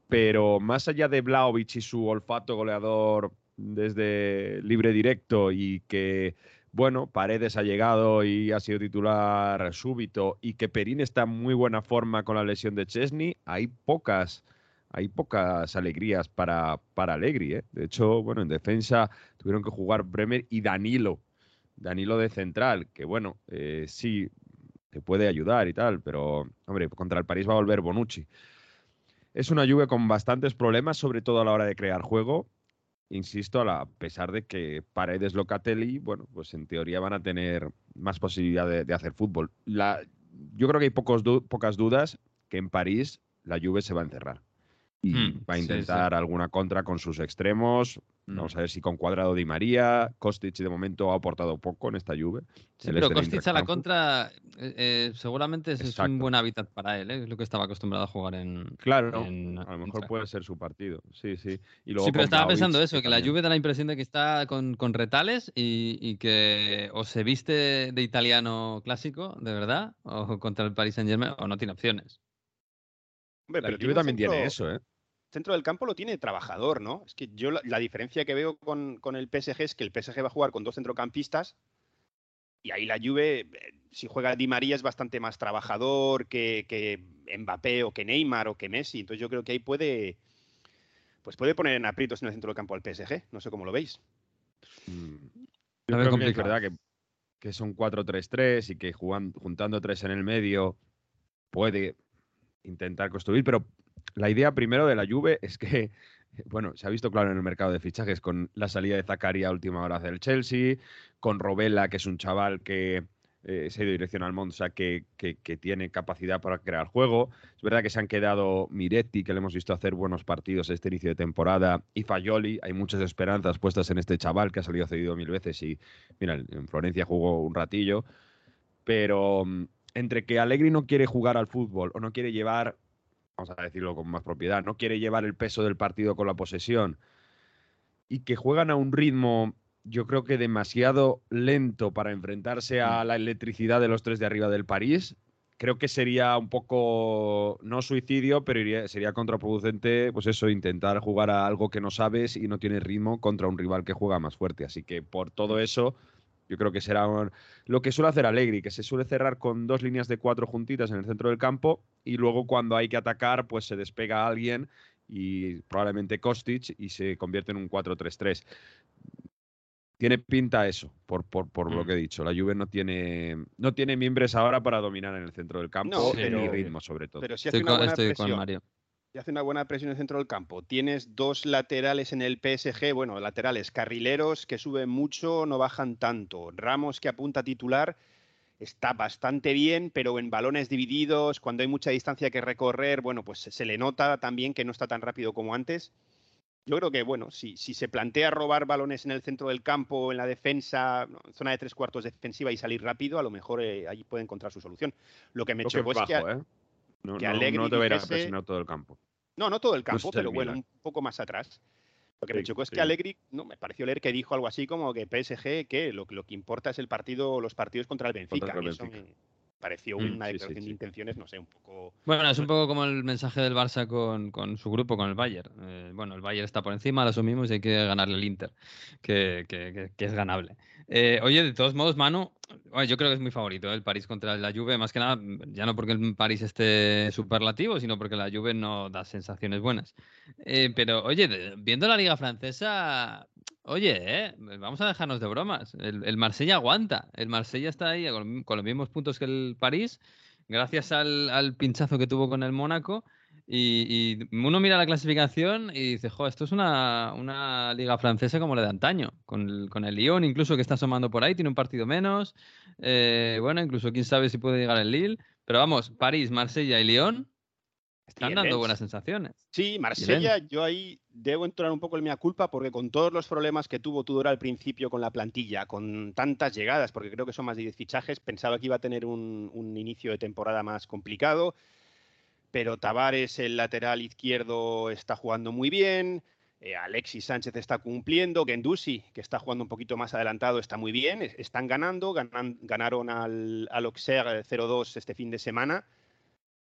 pero más allá de Blaovic y su olfato goleador desde libre directo y que, bueno, Paredes ha llegado y ha sido titular súbito y que Perín está en muy buena forma con la lesión de Chesney, hay pocas, hay pocas alegrías para, para Allegri. ¿eh? De hecho, bueno, en defensa tuvieron que jugar Bremer y Danilo, Danilo de central, que bueno, eh, sí, te puede ayudar y tal, pero, hombre, contra el París va a volver Bonucci. Es una lluvia con bastantes problemas, sobre todo a la hora de crear juego. Insisto, a, pesar de que Paredes Locatelli, bueno, pues en teoría van a tener más posibilidad de, hacer fútbol. yo creo que hay pocas dudas que en París la lluvia se va a encerrar y hmm, va a intentar alguna contra con sus extremos. Vamos a ver si con Cuadrado Di María. Kostic de momento ha aportado poco en esta lluvia. Sí, pero Kostic a la contra eh, eh, seguramente es, un buen hábitat para él. ¿eh? Es lo que estaba acostumbrado a jugar en. Claro, a lo mejor puede ser su partido. Sí, sí. Y sí, pero estaba pensando eso, que, la lluvia da la impresión de que está con, retales y, que o se viste de italiano clásico, de verdad, o contra el Paris Saint Germain, o no tiene opciones. Hombre, pero Juve también tiene eso, ¿eh? Centro del campo lo tiene trabajador, ¿no? Es que yo la, diferencia que veo con, el PSG es que el PSG va a jugar con dos centrocampistas y ahí la Juve, eh, si juega Di María, es bastante más trabajador que, que, Mbappé o que Neymar o que Messi. Entonces yo creo que ahí puede, pues puede poner en aprietos en el centro del campo al PSG. No sé cómo lo veis. Mm. Yo creo que es verdad que, que son 4-3-3 y que jugando, juntando tres en el medio puede intentar construir, pero la idea primero de la Juve es que, (laughs) bueno, se ha visto claro en el mercado de fichajes con la salida de Zakaria a última hora del Chelsea, con Robella, que es un chaval que eh, se ha ido dirección al Monza, que, que, tiene capacidad para crear juego. Es verdad que se han quedado Miretti, que le hemos visto hacer buenos partidos este inicio de temporada, y Fayoli. Hay muchas esperanzas puestas en este chaval que ha salido cedido mil veces y, mira, en Florencia jugó un ratillo. Pero mm, entre que Allegri no quiere jugar al fútbol o no quiere llevar vamos a decirlo con más propiedad, no quiere llevar el peso del partido con la posesión y que juegan a un ritmo, yo creo que demasiado lento para enfrentarse a la electricidad de los tres de arriba del París. Creo que sería un poco, no suicidio, pero iría- sería contraproducente, pues eso, intentar jugar a algo que no sabes y no tiene ritmo contra un rival que juega más fuerte. Así que por todo eso, yo creo que será un- lo que suele hacer Allegri, que se suele cerrar con dos líneas de cuatro juntitas en el centro del campo y luego cuando hay que atacar, pues se despega alguien y probablemente Kostic y se convierte en un 4-3-3. Tiene pinta eso, por, por, por lo Mm. que he dicho. La Juve no tiene, no tiene miembros ahora para dominar en el centro del campo No, ni pero- ritmo, sobre todo. Pero si hace Estoy una con, buena estoy con presión, Mario. Si hace una buena presión en el centro del campo, tienes dos laterales en el PSG, bueno, laterales, carrileros que suben mucho, no bajan tanto. Ramos que apunta a titular está bastante bien, pero en balones divididos, cuando hay mucha distancia que recorrer, bueno, pues se le nota también que no está tan rápido como antes. Yo creo que, bueno, si, si se plantea robar balones en el centro del campo, en la defensa, zona de tres cuartos defensiva y salir rápido, a lo mejor eh, ahí puede encontrar su solución. Lo que me chocó es que, ¿eh? No, que no- Allegri no te va a ir a dijese- presionar todo el campo. no, no todo el (laughs) No campo, el pero bueno, un poco más atrás. Lo que me Sí, chocó es sí. que Allegri, no, me pareció leer que dijo algo así como que PSG, que lo, lo que importa es el partido, los partidos contra el Benfica. Contra el y eso Benfica. me pareció Mm, una sí, sí, declaración sí. de intenciones, no sé, un poco. Bueno, es un poco como el mensaje del Barça con, con su grupo, con el Bayern. Eh, bueno, el Bayern está por encima, lo asumimos y hay que ganarle al Inter, que, que- que- que es ganable. Eh, oye, de todos modos, Manu, yo creo que es muy favorito ¿eh? el París contra la Juve, más que nada, mm, ya no porque el París esté superlativo, sino porque la Juve no da sensaciones buenas. Eh, pero, oye, viendo la Liga Francesa, oye, eh, vamos a dejarnos de bromas. El, el Marsella aguanta, el Marsella está ahí con, con los mismos puntos que el París gracias al, al pinchazo que tuvo con el Mónaco. Y, y uno mira la clasificación y dice, jo, esto es una, una liga francesa como la de antaño, con el, con el Lyon incluso que está asomando por ahí, tiene un partido menos. eh, bueno, incluso quién sabe si puede llegar el Lille. Pero vamos, París, Marsella y Lyon están dando Lens. buenas sensaciones. Sí, Marsella, yo ahí debo entrar un poco en mi culpa porque con todos los problemas que tuvo Tudor al principio con la plantilla, con tantas llegadas, porque creo que son más de 10 fichajes, pensaba que iba a tener un, un inicio de temporada más complicado. Pero Tavares, el lateral izquierdo, está jugando muy bien. eh, Alexis Sánchez está cumpliendo. Gendusi, que está jugando un poquito más adelantado, está muy bien. es- Están ganando. ganan- ganaron al, al Auxerre 0-2 este fin de semana.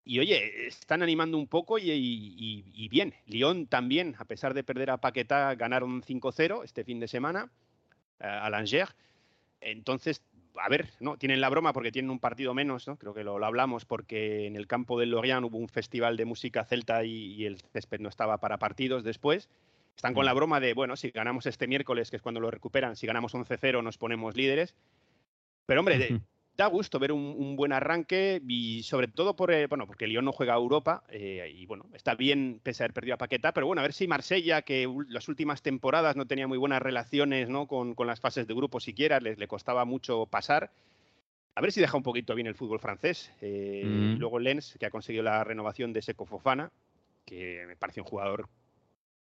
Y oye, están animando un poco y, bien. Lyon también, a pesar de perder a Paquetá, ganaron 5-0 este fin de semana eh, al Angers. Entonces, a ver, no tienen la broma porque tienen un partido menos, ¿no? Creo que lo, lo hablamos porque en el campo del Lorient hubo un festival de música celta y, y el césped no estaba para partidos después. Están con la broma de, bueno, si ganamos este miércoles, que es cuando lo recuperan, si ganamos 11-0 nos ponemos líderes. Pero hombre, de-. Da gusto ver un, un buen arranque y sobre todo por, eh, bueno, porque Lyon no juega a Europa eh, y bueno, está bien pese a haber perdido a Paqueta, pero bueno, a ver si Marsella, que las últimas temporadas no tenía muy buenas relaciones ¿no? con, con las fases de grupo siquiera, les, le costaba mucho pasar. A ver si deja un poquito bien el fútbol francés. Eh, Mm. y luego Lens, que ha conseguido la renovación de Seco Fofana, que me parece un jugador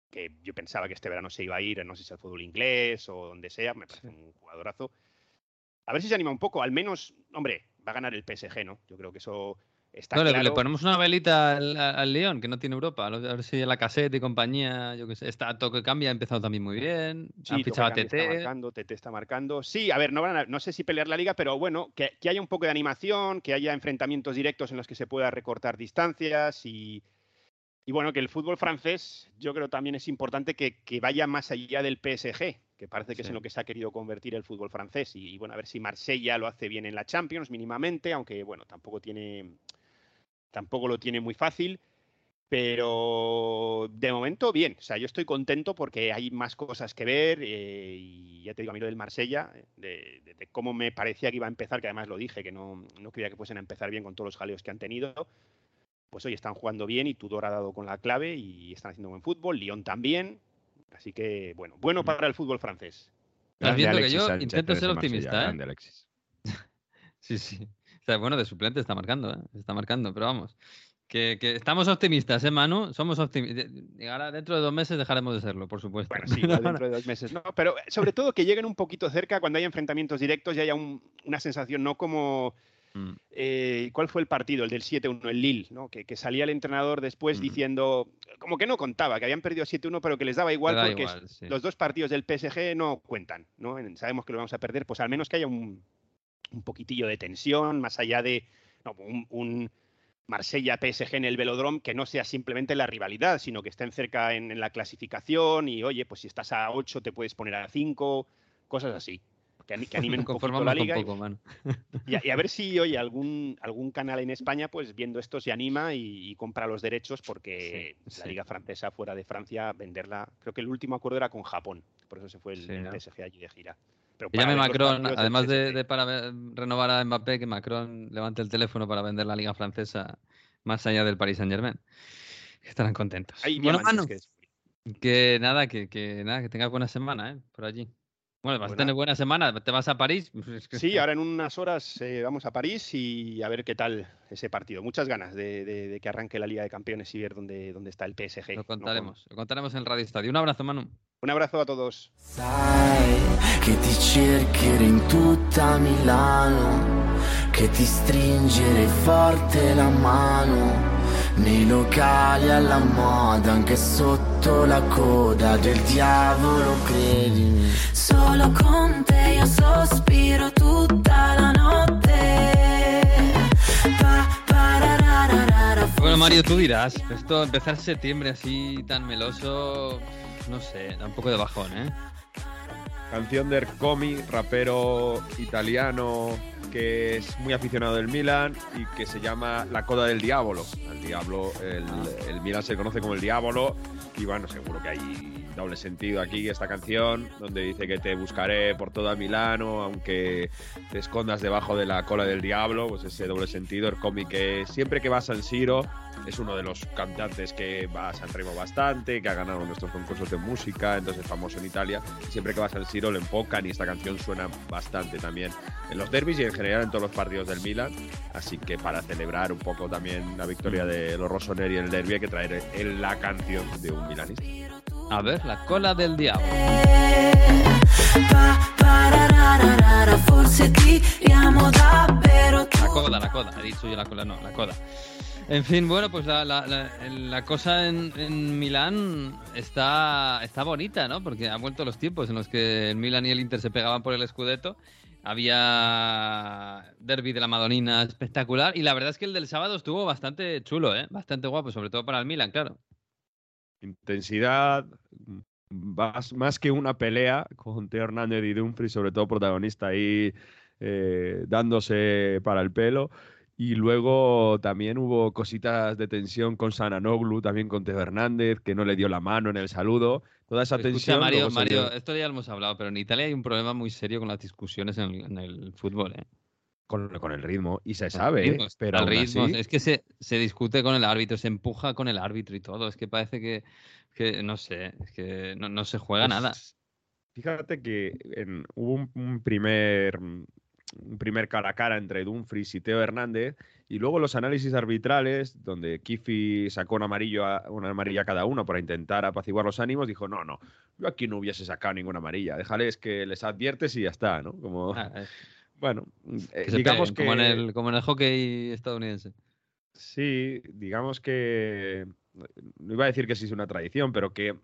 que yo pensaba que este verano se iba a ir, no sé si al fútbol inglés o donde sea, me parece un jugadorazo. A ver si se anima un poco, al menos, hombre, va a ganar el PSG, ¿no? Yo creo que eso está No, claro. le, ponemos una velita al, al León, que no tiene Europa. A ver si la caseta y compañía, yo qué sé. Está Toque Cambia ha empezado también muy bien. Sí, han fichado a Tocatli está TT. marcando, TT está marcando. Sí, a ver, no, van a- no sé si pelear la liga, pero bueno, que, que haya un poco de animación, que haya enfrentamientos directos en los que se pueda recortar distancias y, y bueno, que el fútbol francés yo creo también es importante que, que vaya más allá del PSG, que parece que es en lo que se ha querido convertir el fútbol francés. Y, y bueno, a ver si Marsella lo hace bien en la Champions mínimamente, aunque bueno, tampoco tiene tampoco lo tiene muy fácil. Pero de momento bien, o sea, yo estoy contento porque hay más cosas que ver eh, y ya te digo, a mí lo del Marsella, eh, de, de- de cómo me parecía que iba a empezar, que además lo dije, que no, no creía que fuesen a empezar bien con todos los jaleos que han tenido, pues hoy están jugando bien y Tudor ha dado con la clave y están haciendo buen fútbol, Lyon también, así que bueno, bueno para el fútbol francés. Estás viendo que Alexis yo Sánchez intento en ser optimista, ¿eh? grande Alexis. (laughs) Sí, sí. O sea, bueno, de suplente está marcando, ¿eh? Está marcando, pero vamos. Que, que estamos optimistas, ¿eh, Manu? Somos optimistas. Ahora, dentro de dos meses dejaremos de serlo, por supuesto. Bueno, sí, (laughs) dentro de dos meses, ¿no? Pero sobre todo que lleguen un poquito cerca cuando haya enfrentamientos directos y haya un- una sensación, no como Mm. Eh, ¿Cuál fue el partido? El del 7-1, el Lille, ¿no? Que, que salía el entrenador después Mm. diciendo, como que no contaba, que habían perdido 7-1, pero que les daba igual da porque igual, sí. los dos partidos del PSG no cuentan, ¿no? Sabemos que lo vamos a perder, pues al menos que haya un, un poquitillo de tensión, más allá de no, un, un Marsella-PSG en el velodrome, que no sea simplemente la rivalidad, sino que estén cerca en, en la clasificación y, oye, pues si estás a 8 te puedes poner a 5, cosas así. Que, que animen (laughs) un poquito la liga y- poco, mano. y a, y a ver (laughs) si, oye, algún, algún canal en España, pues viendo esto se anima y, y compra los derechos, porque Sí, la sí. liga francesa fuera de Francia, venderla, creo que el último acuerdo era con Japón, por eso se fue el, Sí, el ¿no? PSG allí de gira. Pero Que para llame Macron, además de, para renovar a Mbappé, que Macron levante el teléfono para vender la liga francesa más allá del Paris Saint Germain. Estarán contentos. Hay bueno, mano, que nada, que, que nada, que tengas buena semana, ¿eh? Por allí. Bueno, vas a tener buena semana, te vas a París. Es que- Sí, (laughs) ahora en unas horas eh, vamos a París y a ver qué tal ese partido. Muchas ganas de, de- de que arranque la Liga de Campeones y ver dónde, dónde está el PSG. Lo ¿no? Con- contaremos, lo contaremos en Radio Estadio. Un abrazo, Manu. Un abrazo a todos. Sotto la coda del diavolo, credimi. Solo con te io sospiro tutta la notte. Pa, Bueno, Mario, tú dirás, esto empezar septiembre así tan meloso, no sé, da un poco de bajón, ¿eh? Canción de Ercomi, rapero italiano que es muy aficionado del Milan y que se llama La Coda del Diablo. El Diablo, el, el Milan se conoce como el Diablo y bueno, seguro que hay doble sentido aquí esta canción donde dice que te buscaré por toda Milano aunque te escondas debajo de la cola del diablo, pues ese doble sentido, Ercomi que siempre que va a San Siro es uno de los cantantes que va a San Remo bastante, que ha ganado nuestros concursos de música, entonces es famoso en Italia. Siempre que va a San Siro le enfocan y esta canción suena bastante también en los derbis y en general en todos los partidos del Milan. Así que para celebrar un poco también la victoria de los Rossoneri en el derby hay que traer el- la canción de un milanista. A ver, la cola del diablo. La coda, la coda. He dicho yo la cola, no, la coda. En fin, bueno, pues la, la- cosa en, Milán está, bonita, ¿no? Porque han vuelto los tiempos en los que el Milan y el Inter se pegaban por el Scudetto. Había derby de la Madonina espectacular y la verdad es que el del sábado estuvo bastante chulo, ¿eh? Bastante guapo, sobre todo para el Milan, claro. Intensidad, más, más que una pelea con Teo Hernández y Dumfries, sobre todo protagonista ahí eh, dándose para el pelo. Y luego también hubo cositas de tensión con Sananoglu, también con Teo Hernández, que no le dio la mano en el saludo. Toda esa Escucha, tensión. Mario, Mario, esto ya lo hemos hablado, pero en Italia hay un problema muy serio con las discusiones en el, en el fútbol, ¿eh? Con, con el ritmo. Y se sabe, ¿eh? pero aún ritmo. así- Es que se, se discute con el árbitro, se empuja con el árbitro y todo. Es que parece que, que no sé, es que no, no se juega nada. Pues, Fíjate que en- hubo un, un primer un primer cara a cara entre Dumfries y Teo Hernández y luego los análisis arbitrales donde Kifi sacó un amarillo a- una amarilla a cada uno para intentar apaciguar los ánimos dijo no no yo aquí no hubiese sacado ninguna amarilla déjales que les adviertes y ya está no como Ah, bueno eh, que digamos peguen, como, en que- el, como en el hockey estadounidense. Sí, digamos que no iba a decir que sí es una tradición, pero que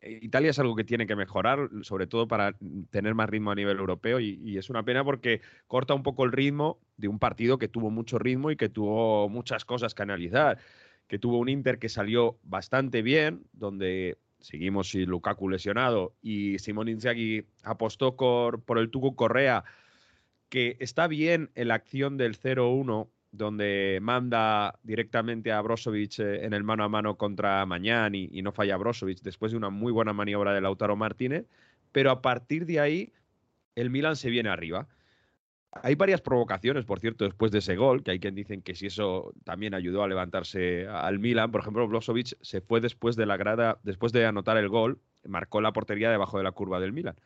eh, Italia es algo que tiene que mejorar, sobre todo para tener más ritmo a nivel europeo y, y es una pena porque corta un poco el ritmo de un partido que tuvo mucho ritmo y que tuvo muchas cosas que analizar, que tuvo un Inter que salió bastante bien, donde seguimos sin Lukaku lesionado y Simón Inzaghi apostó por, por el Tuco Correa, que está bien en la acción del 0-1 donde manda directamente a Brozovic eh, en el mano a mano contra Mañán y, y no falla Brozovic después de una muy buena maniobra de Lautaro Martínez, pero a partir de ahí el Milan se viene arriba. Hay varias provocaciones, por cierto, después de ese gol, que hay quien dicen que si eso también ayudó a levantarse al Milan. Por ejemplo, Brozovic se fue después de la grada, después de anotar el gol, marcó la portería debajo de la curva del Milan.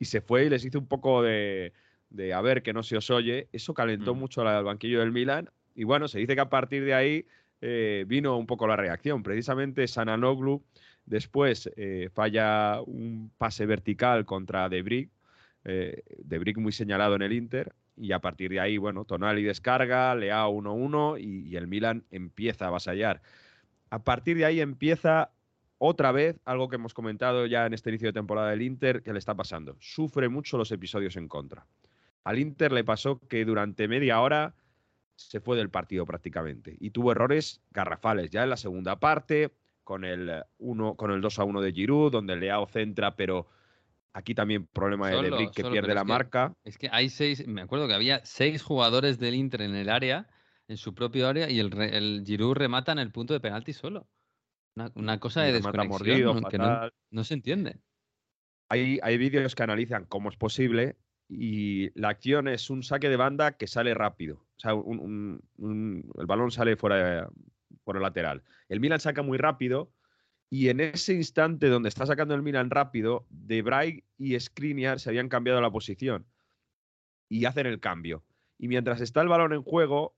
Y se fue y les hizo un poco de, de a ver que no se os oye. Eso calentó Mm. mucho al banquillo del Milan. Y bueno, se dice que a partir de ahí eh, vino un poco la reacción. Precisamente Sananoglu después eh, falla un pase vertical contra De Brick. Eh, de Brick muy señalado en el Inter. y a partir de ahí, bueno, Tonali descarga, Leao 1-1 y, y el Milan empieza a avasallar. A partir de ahí empieza otra vez algo que hemos comentado ya en este inicio de temporada del Inter que le está pasando. Sufre mucho los episodios en contra. Al Inter le pasó que durante media hora se fue del partido prácticamente y tuvo errores garrafales ya en la segunda parte con el, uno, con el 2 a 1 de Giroud, donde Leao centra, pero aquí también problema de Solo, De Vrij que solo, pierde la es que- marca. Es que hay seis, me acuerdo que había seis jugadores del Inter en el área, en su propio área, y el, el Giroud remata en el punto de penalti solo. Una, una cosa de desconexión mordido, ¿no? que no, fatal. no se entiende. Hay, hay vídeos que analizan cómo es posible y la acción es un saque de banda que sale rápido. O sea, el balón sale fuera por el lateral. El Milan saca muy rápido y en ese instante donde está sacando el Milan rápido, De Vrij y Skriniar se habían cambiado la posición y hacen el cambio. Y mientras está el balón en juego,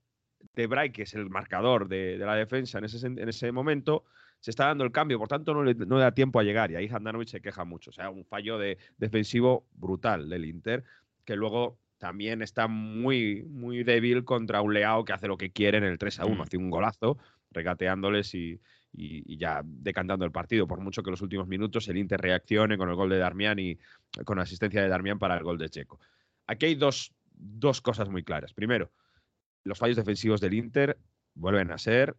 De Vrij, que es el marcador de, la defensa en ese, momento, se está dando el cambio, por tanto no le, da tiempo a llegar y ahí Handanovic se queja mucho. O sea, un fallo de, defensivo brutal del Inter, que luego también está muy, muy débil contra un Leao que hace lo que quiere en el 3 a 1, Mm. hace un golazo, regateándoles y, y- y ya decantando el partido, por mucho que en los últimos minutos el Inter reaccione con el gol de Darmian y con asistencia de Darmian para el gol de Checo. Aquí hay dos, dos cosas muy claras. Primero, los fallos defensivos del Inter vuelven a ser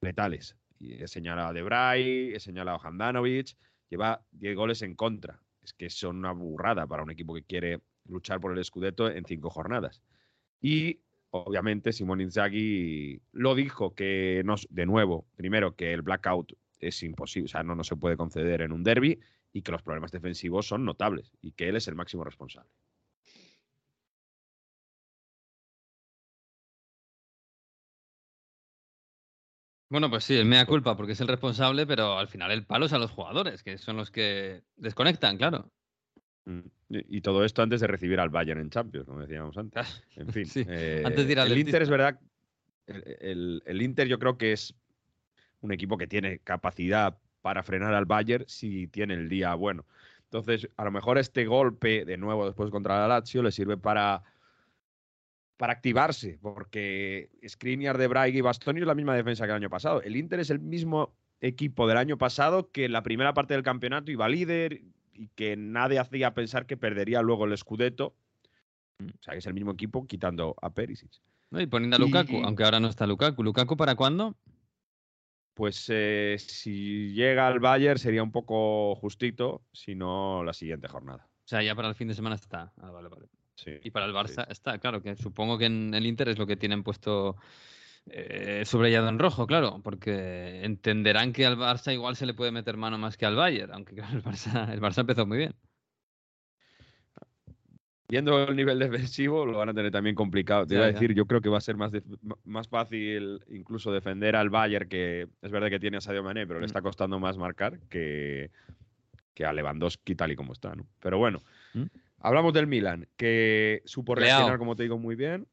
letales. Y he señalado a De Vrij, he señalado a Handanovic, lleva 10 goles en contra. Es que son una burrada para un equipo que quiere luchar por el Scudetto en cinco jornadas. Y obviamente Simón Inzaghi lo dijo que no, de nuevo, primero que el blackout es imposible, o sea, no, no se puede conceder en un derby y que los problemas defensivos son notables y que él es el máximo responsable. Bueno, pues sí, el mea culpa, porque es el responsable, pero al final el palo es a los jugadores, que son los que desconectan, claro. Mm. Y todo esto antes de recibir al Bayern en Champions, como decíamos antes. En fin, (laughs) Sí, eh, antes de ir al el Inter es verdad, el, el- el Inter yo creo que es un equipo que tiene capacidad para frenar al Bayern si tiene el día bueno. Entonces, a lo mejor este golpe de nuevo después contra la Lazio le sirve para para activarse, porque Skriniar, De Vrij y Bastoni es la misma defensa que el año pasado. El Inter es el mismo equipo del año pasado que en la primera parte del campeonato iba líder y que nadie hacía pensar que perdería luego el Scudetto. O sea, que es el mismo equipo quitando a Perisic. ¿no? Y poniendo a Lukaku, Y- aunque ahora no está Lukaku. ¿Lukaku para cuándo? Pues eh, si llega al Bayern sería un poco justito, si no la siguiente jornada. O sea, ya para el fin de semana está. Ah, vale, vale. Sí. Y para el sí. Barça está, claro, que supongo que en el Inter es lo que tienen puesto eh, subrayado en rojo, claro, porque entenderán que al Barça igual se le puede meter mano más que al Bayern, aunque claro, el Barça, el Barça empezó muy bien. Viendo el nivel defensivo, lo van a tener también complicado. Te Ya, iba a ya. decir, yo creo que va a ser más, más fácil incluso defender al Bayern, que es verdad que tiene a Sadio Mané, pero le Mm. está costando más marcar que, que a Lewandowski tal y como está. ¿no? Pero bueno, Mm. hablamos del Milan, que supo reaccionar, como te digo, muy bien.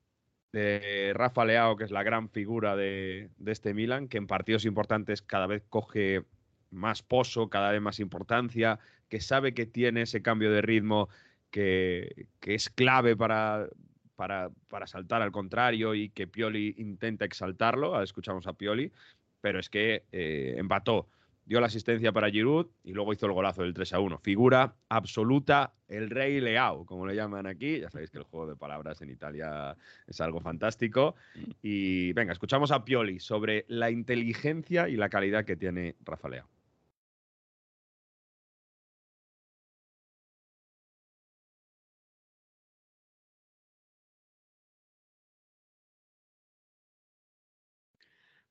De Rafa Leao, que es la gran figura de, de este Milan, que en partidos importantes cada vez coge más pozo, cada vez más importancia, que sabe que tiene ese cambio de ritmo que, que es clave para, para, para saltar al contrario y que Pioli intenta exaltarlo. Escuchamos a Pioli, pero es que eh, empató, dio la asistencia para Giroud y luego hizo el golazo del 3 a 1. Figura absoluta, el rey Leao, como le llaman aquí. Ya sabéis que el juego de palabras en Italia es algo fantástico. Y venga, escuchamos a Pioli sobre la inteligencia y la calidad que tiene Rafa Leao.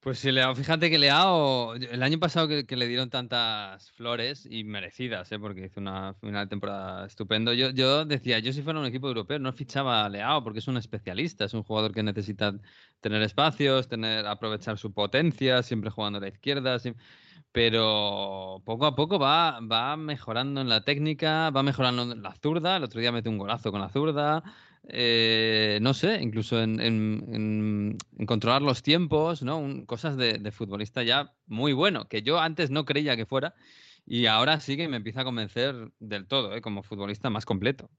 Pues sí, Leao, fíjate que Leao, el año pasado que, le dieron tantas flores y merecidas, ¿eh? porque hizo una final de temporada estupendo, yo, yo decía, yo si fuera un equipo europeo no fichaba a Leao porque es un especialista, es un jugador que necesita tener espacios, tener, aprovechar su potencia, siempre jugando a la izquierda, pero poco a poco va, va mejorando en la técnica, va mejorando en la zurda, el otro día mete un golazo con la zurda, eh, no sé, incluso en, en- en- en controlar los tiempos, ¿no? Un- cosas de, de futbolista ya muy bueno, que yo antes no creía que fuera y ahora sí que me empieza a convencer del todo, ¿eh? Como futbolista más completo.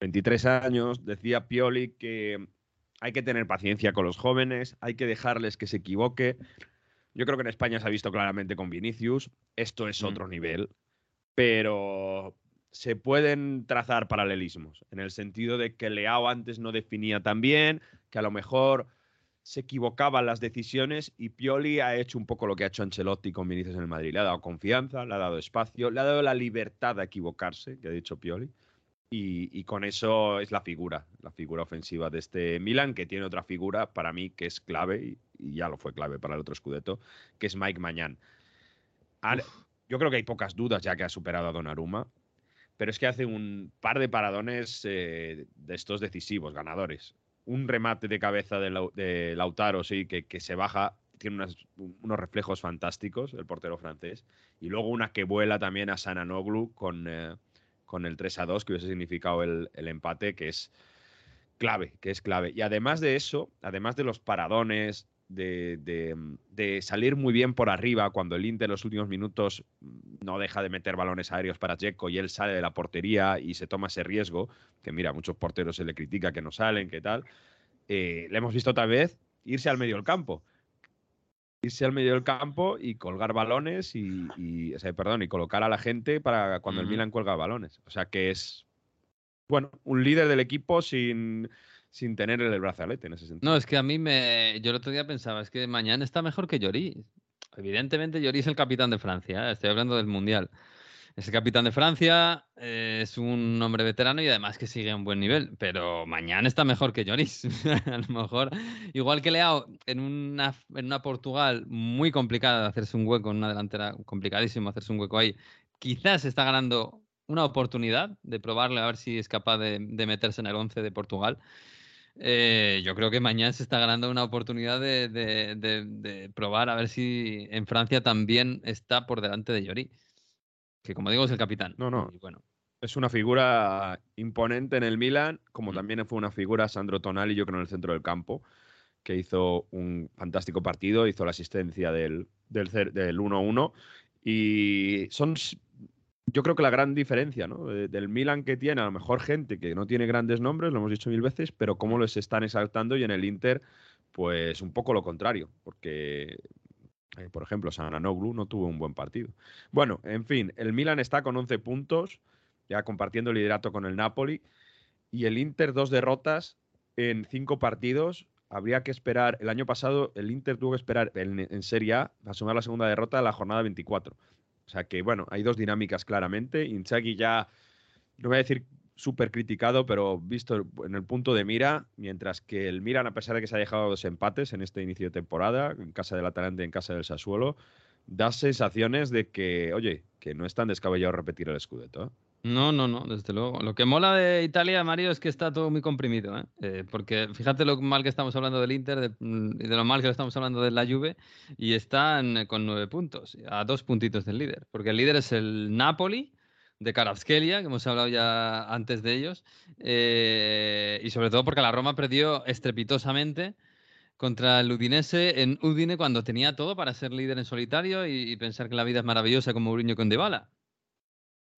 23 años, decía Pioli que hay que tener paciencia con los jóvenes, hay que dejarles que se equivoque. Yo creo que en España se ha visto claramente con Vinicius, esto es otro nivel, pero se pueden trazar paralelismos, en el sentido de que Leao antes no definía tan bien, que a lo mejor se equivocaban las decisiones y Pioli ha hecho un poco lo que ha hecho Ancelotti con Vinicius en el Madrid. Le ha dado confianza, le ha dado espacio, le ha dado la libertad de equivocarse, que ha dicho Pioli. Y, y con eso es la figura, la figura ofensiva de este Milan, que tiene otra figura para mí que es clave, y, y ya lo fue clave para el otro Scudetto, que es Mike Mañán. Al- yo creo que hay pocas dudas ya que ha superado a Donnarumma, pero es que hace un par de paradones eh, de estos decisivos, ganadores. Un remate de cabeza de, Lau- de Lautaro, sí, que, se baja, tiene unos reflejos fantásticos, el portero francés, y luego una que vuela también a Sananoglu con, eh, con el 3 a 2, que hubiese significado el, el empate, que es clave, que es clave. Y además de eso, además de los paradones, de, de, de salir muy bien por arriba cuando el Inter en los últimos minutos mm, no deja de meter balones aéreos para Checo y él sale de la portería y se toma ese riesgo, que mira, a muchos porteros se le critica que no salen, que tal, eh, le hemos visto otra vez irse al medio del campo. Irse al medio del campo y colgar balones y, y- o sea, perdón, y colocar a la gente para cuando el. Milan cuelga balones. O sea que es, bueno, un líder del equipo sin, sin tener el brazalete en ese sentido. No, es que a mí me. Yo el otro día pensaba, es que mañana está mejor que Lloris. Evidentemente, Lloris es el capitán de Francia, ¿eh? estoy hablando del Mundial. Es el capitán de Francia, eh, es un hombre veterano y además que sigue a un buen nivel, pero mañana está mejor que Lloris. (laughs) a lo mejor, igual que Leao en una, en una Portugal muy complicada de hacerse un hueco en una delantera, complicadísimo hacerse un hueco ahí, quizás está ganando una oportunidad de probarle a ver si es capaz de, meterse en el 11 de Portugal. Eh, yo creo que mañana se está ganando una oportunidad de, de- de- de probar a ver si en Francia también está por delante de Lloris. Que como digo es el capitán. No, no. Y bueno, Es una figura imponente en el Milan, como Mm. también fue una figura Sandro Tonali, yo creo, en el centro del campo, que hizo un fantástico partido, hizo la asistencia del, del, del 1-1. Y son, yo creo que la gran diferencia ¿no? De- del Milan que tiene a lo mejor gente que no tiene grandes nombres, lo hemos dicho mil veces, pero cómo les están exaltando y en el Inter, pues un poco lo contrario, porque eh, por ejemplo, Sananoglu no tuvo un buen partido. Bueno, en fin, el Milan está con 11 puntos, ya compartiendo el liderato con el Napoli, y el Inter dos derrotas en cinco partidos. Habría que esperar, el año pasado el Inter tuvo que esperar en, Serie A a sumar la segunda derrota a la jornada 24. O sea que, bueno, hay dos dinámicas claramente. Inzaghi ya, no voy a decir súper criticado, pero visto en el punto de mira, mientras que el Milan, a pesar de que se ha dejado dos empates en este inicio de temporada, en casa del Atalante y en casa del Sassuolo, da sensaciones de que, oye, que no es tan descabellado repetir el Scudetto. ¿eh? No, no, no, desde luego. Lo que mola de Italia, Mario, es que está todo muy comprimido. ¿eh? Eh, porque fíjate lo mal que estamos hablando del Inter mm, y de lo mal que estamos hablando de la Juve y están eh, con nueve puntos, a dos puntitos del líder. Porque el líder es el Napoli de Kvaratskhelia, que hemos hablado ya antes de ellos, eh, y sobre todo porque la Roma perdió estrepitosamente contra el Udinese en Udine cuando tenía todo para ser líder en solitario y, y pensar que la vida es maravillosa como Mourinho con Dybala.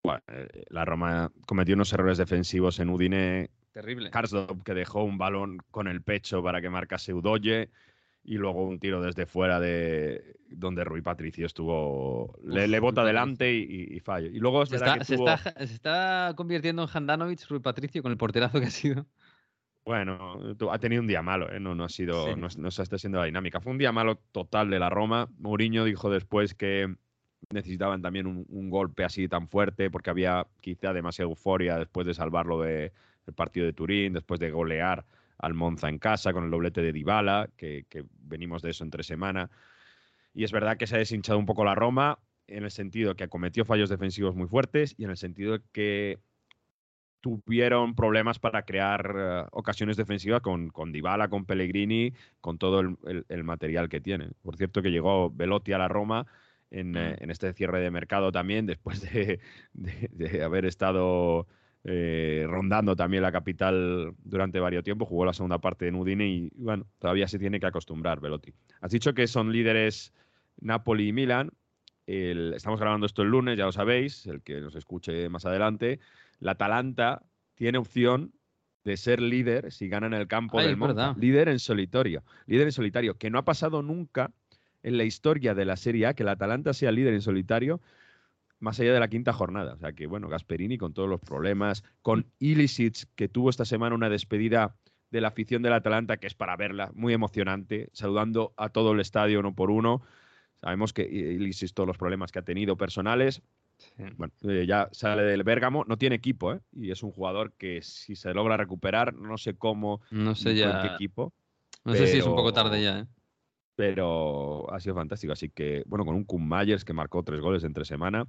Bueno, eh, la Roma cometió unos errores defensivos en Udine. Terrible. Karsdorp que dejó un balón con el pecho para que marcase Udoye y luego un tiro desde fuera de donde Rui Patricio estuvo le, Uf, le Rui bota delante y, y fallo. Y luego es Se está, que se, tuvo- está, se está convirtiendo en Handanovic, Rui Patricio, con el porterazo que ha sido. Bueno, ha tenido un día malo, ¿eh? no, no ha sido, Sí. no, no se está siendo la dinámica. Fue un día malo total de la Roma. Mourinho dijo después que necesitaban también un, golpe así tan fuerte porque había quizá demasiada euforia después de salvarlo de- del partido de Turín, después de golear al Monza en casa con el doblete de Dybala, que, venimos de eso entre semana. Y es verdad que se ha deshinchado un poco la Roma en el sentido que cometió fallos defensivos muy fuertes y en el sentido de que tuvieron problemas para crear eh, ocasiones defensivas con, con Dybala, con Pellegrini, con todo el- el material que tienen. Por cierto que llegó Velotti a la Roma en, eh, en este cierre de mercado también, después de, (laughs) de- de haber estado eh, rondando también la capital durante varios tiempos, jugó la segunda parte en Udine y bueno, todavía se tiene que acostumbrar Velotti. Has dicho que son líderes Napoli y Milan. El- estamos grabando esto el lunes, ya lo sabéis, el que nos escuche más adelante. La Atalanta tiene opción de ser líder si gana en el campo Ay, del es Monza. Líder en solitario. Líder en solitario, que no ha pasado nunca en la historia de la Serie A que el Atalanta sea líder en solitario más allá de la quinta jornada. O sea que, bueno, Gasperini con todos los problemas, con Ilicic, que tuvo esta semana una despedida de la afición del Atalanta, que es para verla, muy emocionante, saludando a todo el estadio uno por uno. Sabemos que Ilicic, todos los problemas que ha tenido personales, bueno, eh, ya sale del Bérgamo, no tiene equipo, ¿eh? Y es un jugador que si se logra recuperar, no sé cómo, No sé ya. qué equipo, No sé si es un poco tarde ya, ¿eh? Pero ha sido fantástico. Así que, bueno, con un Kun Myers que marcó tres goles entre semana.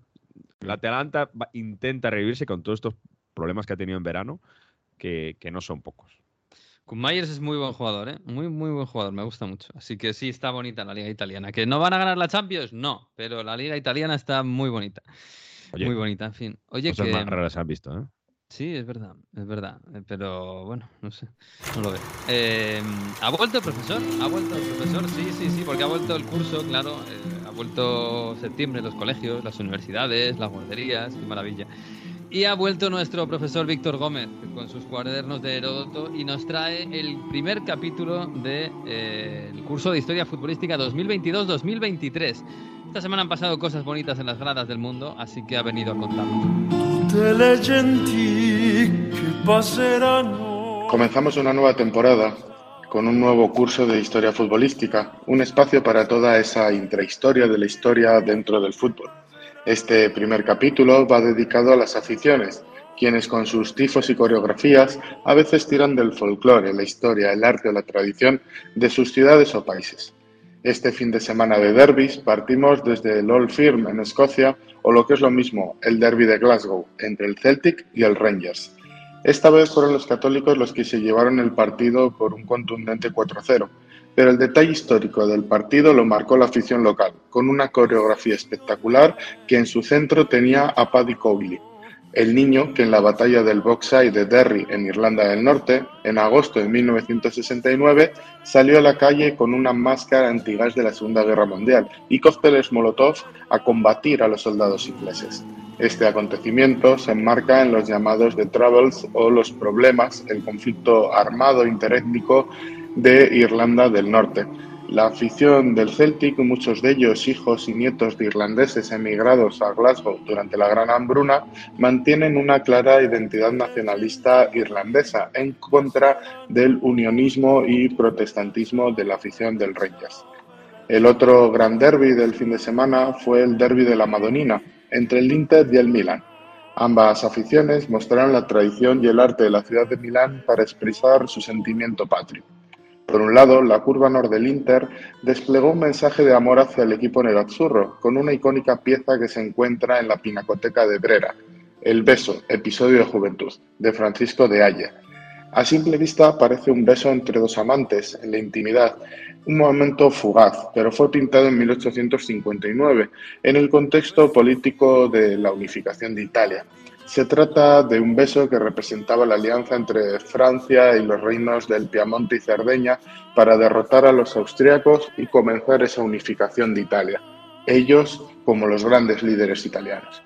El Atalanta va- intenta revivirse con todos estos problemas que ha tenido en verano, que, que no son pocos. Kun Myers es muy buen jugador, ¿eh? Muy, muy buen jugador, me gusta mucho. Así que sí, está bonita la liga italiana. ¿Que no van a ganar la Champions? No, pero la liga italiana está muy bonita. Oye, muy bonita, en fin. Oye, cosas que... más raras han visto, ¿eh? Sí, es verdad, es verdad. eh, Pero bueno, no sé, no lo veo. Eh, ¿Ha vuelto el profesor? ¿Ha vuelto el profesor? Sí, sí, sí, porque ha vuelto el curso, claro. eh, ha vuelto septiembre los colegios, las universidades, las guarderías, qué maravilla. Y ha vuelto nuestro profesor Víctor Gómez con sus cuadernos de Heródoto y nos trae el primer capítulo del curso de Historia Futbolística 2022-2023. Esta semana han pasado cosas bonitas en las gradas del mundo, así que ha venido a contarnos. Comenzamos una nueva temporada con un nuevo curso de historia futbolística, un espacio para toda esa intrahistoria de la historia dentro del fútbol. Este primer capítulo va dedicado a las aficiones, quienes con sus tifos y coreografías a veces tiran del folclore, la historia, el arte o la tradición de sus ciudades o países. Este fin de semana de derbis partimos desde el Old Firm en Escocia o lo que es lo mismo, el derby de Glasgow, entre el Celtic y el Rangers. Esta vez fueron los católicos los que se llevaron el partido por un contundente 4-0, pero el detalle histórico del partido lo marcó la afición local, con una coreografía espectacular que en su centro tenía a Paddy Cowley, el niño que en la batalla del Boxay de Derry en Irlanda del Norte, en agosto de 1969, salió a la calle con una máscara antigás de la Segunda Guerra Mundial y cócteles Molotov a combatir a los soldados ingleses. Este acontecimiento se enmarca en los llamados The Troubles o los problemas, el conflicto armado interétnico de Irlanda del Norte. La afición del Celtic, muchos de ellos hijos y nietos de irlandeses emigrados a Glasgow durante la Gran Hambruna, mantienen una clara identidad nacionalista irlandesa en contra del unionismo y protestantismo de la afición del Rangers. El otro gran derby del fin de semana fue el derby de la Madonina, entre el Inter y el Milan. Ambas aficiones mostraron la tradición y el arte de la ciudad de Milán para expresar su sentimiento patrio. Por un lado, la curva norte del Inter desplegó un mensaje de amor hacia el equipo nerazzurro, con una icónica pieza que se encuentra en la Pinacoteca de Brera, El beso, episodio de juventud, de Francisco de Halle. A simple vista parece un beso entre dos amantes, en la intimidad, un momento fugaz, pero fue pintado en 1859, en el contexto político de la unificación de Italia. Se trata de un beso que representaba la alianza entre Francia y los reinos del Piamonte y Cerdeña para derrotar a los austriacos y comenzar esa unificación de Italia, ellos como los grandes líderes italianos.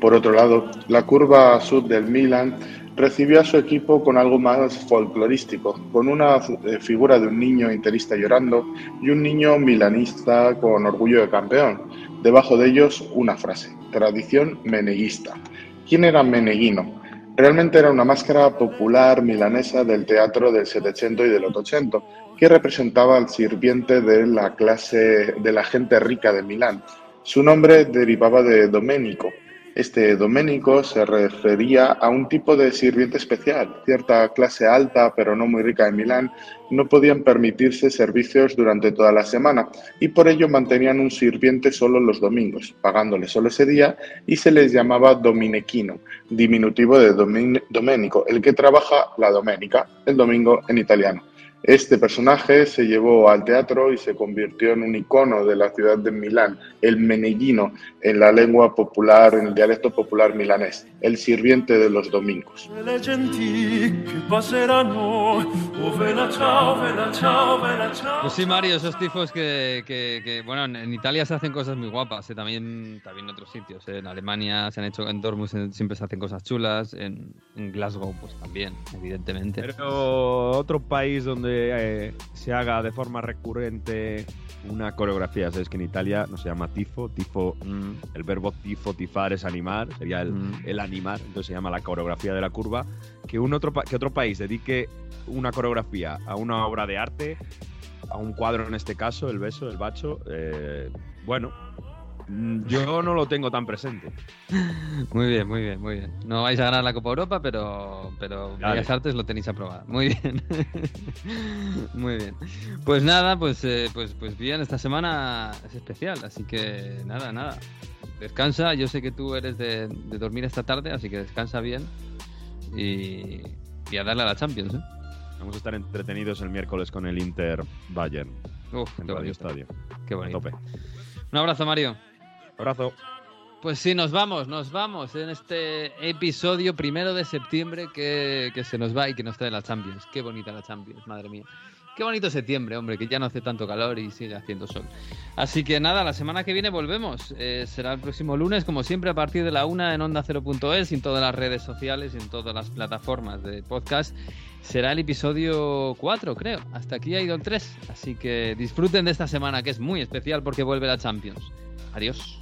Por otro lado, la curva sur del Milan recibió a su equipo con algo más folclorístico, con una eh, figura de un niño interista llorando y un niño milanista con orgullo de campeón. Debajo de ellos una frase, tradición meneguista. ¿Quién era Meneghino? Realmente era una máscara popular milanesa del teatro del Settecento y del Ottocento, que representaba al sirviente de la clase de la gente rica de Milán. Su nombre derivaba de Domenico. Este Domenico se refería a un tipo de sirviente especial. Cierta clase alta, pero no muy rica de Milán, no podían permitirse servicios durante toda la semana y por ello mantenían un sirviente solo los domingos, pagándole solo ese día y se les llamaba Dominiquino, diminutivo de Domenico, el que trabaja la domenica, el domingo en italiano. Este personaje se llevó al teatro y se convirtió en un icono de la ciudad de Milán, el meneghino en la lengua popular, en el dialecto popular milanés, el sirviente de los domingos. oh. Pues sí, Mario, esos tifos que, que- que, bueno, en, Italia se hacen cosas muy guapas, eh, también, también en otros sitios. eh, En Alemania se han hecho, en Dortmund siempre se hacen cosas chulas, en, en Glasgow pues también, evidentemente. Pero otro país donde eh, se haga de forma recurrente una coreografía, sabes que en Italia no se llama tifo, tifo, Mm, el verbo tifo, tifar es animar, sería el, Mm. el animar, entonces se llama la coreografía de la curva, que, un otro, que otro país dedique una coreografía a una obra de arte, a un cuadro en este caso, el beso, el bacho, eh, bueno, yo no lo tengo tan presente. (laughs) Muy bien, muy bien, muy bien. No vais a ganar la Copa Europa, pero, pero Dale. Bellas Artes lo tenéis aprobado. Muy bien. (laughs) muy bien. Pues nada, pues, eh, pues, pues bien, esta semana es especial, así que nada, nada. Descansa, yo sé que tú eres de, de dormir esta tarde, así que descansa bien y, y a darle a la Champions. ¿eh? Vamos a estar entretenidos el miércoles con el Inter Bayern Uf, en Radio. Estadio. Qué A bonito. tope. Un abrazo, Mario. Abrazo. Pues sí, nos vamos, nos vamos en este episodio primero de septiembre que, se nos va y que nos trae la Champions. Qué bonita la Champions, madre mía. Qué bonito septiembre, hombre, que ya no hace tanto calor y sigue haciendo sol. Así que nada, la semana que viene volvemos. Eh, será el próximo lunes, como siempre, a partir de la una en Onda 0.es, en todas las redes sociales, en todas las plataformas de podcast. Será el episodio 4, creo. Hasta aquí ha ido el 3. Así que disfruten de esta semana, que es muy especial porque vuelve la Champions. Adiós.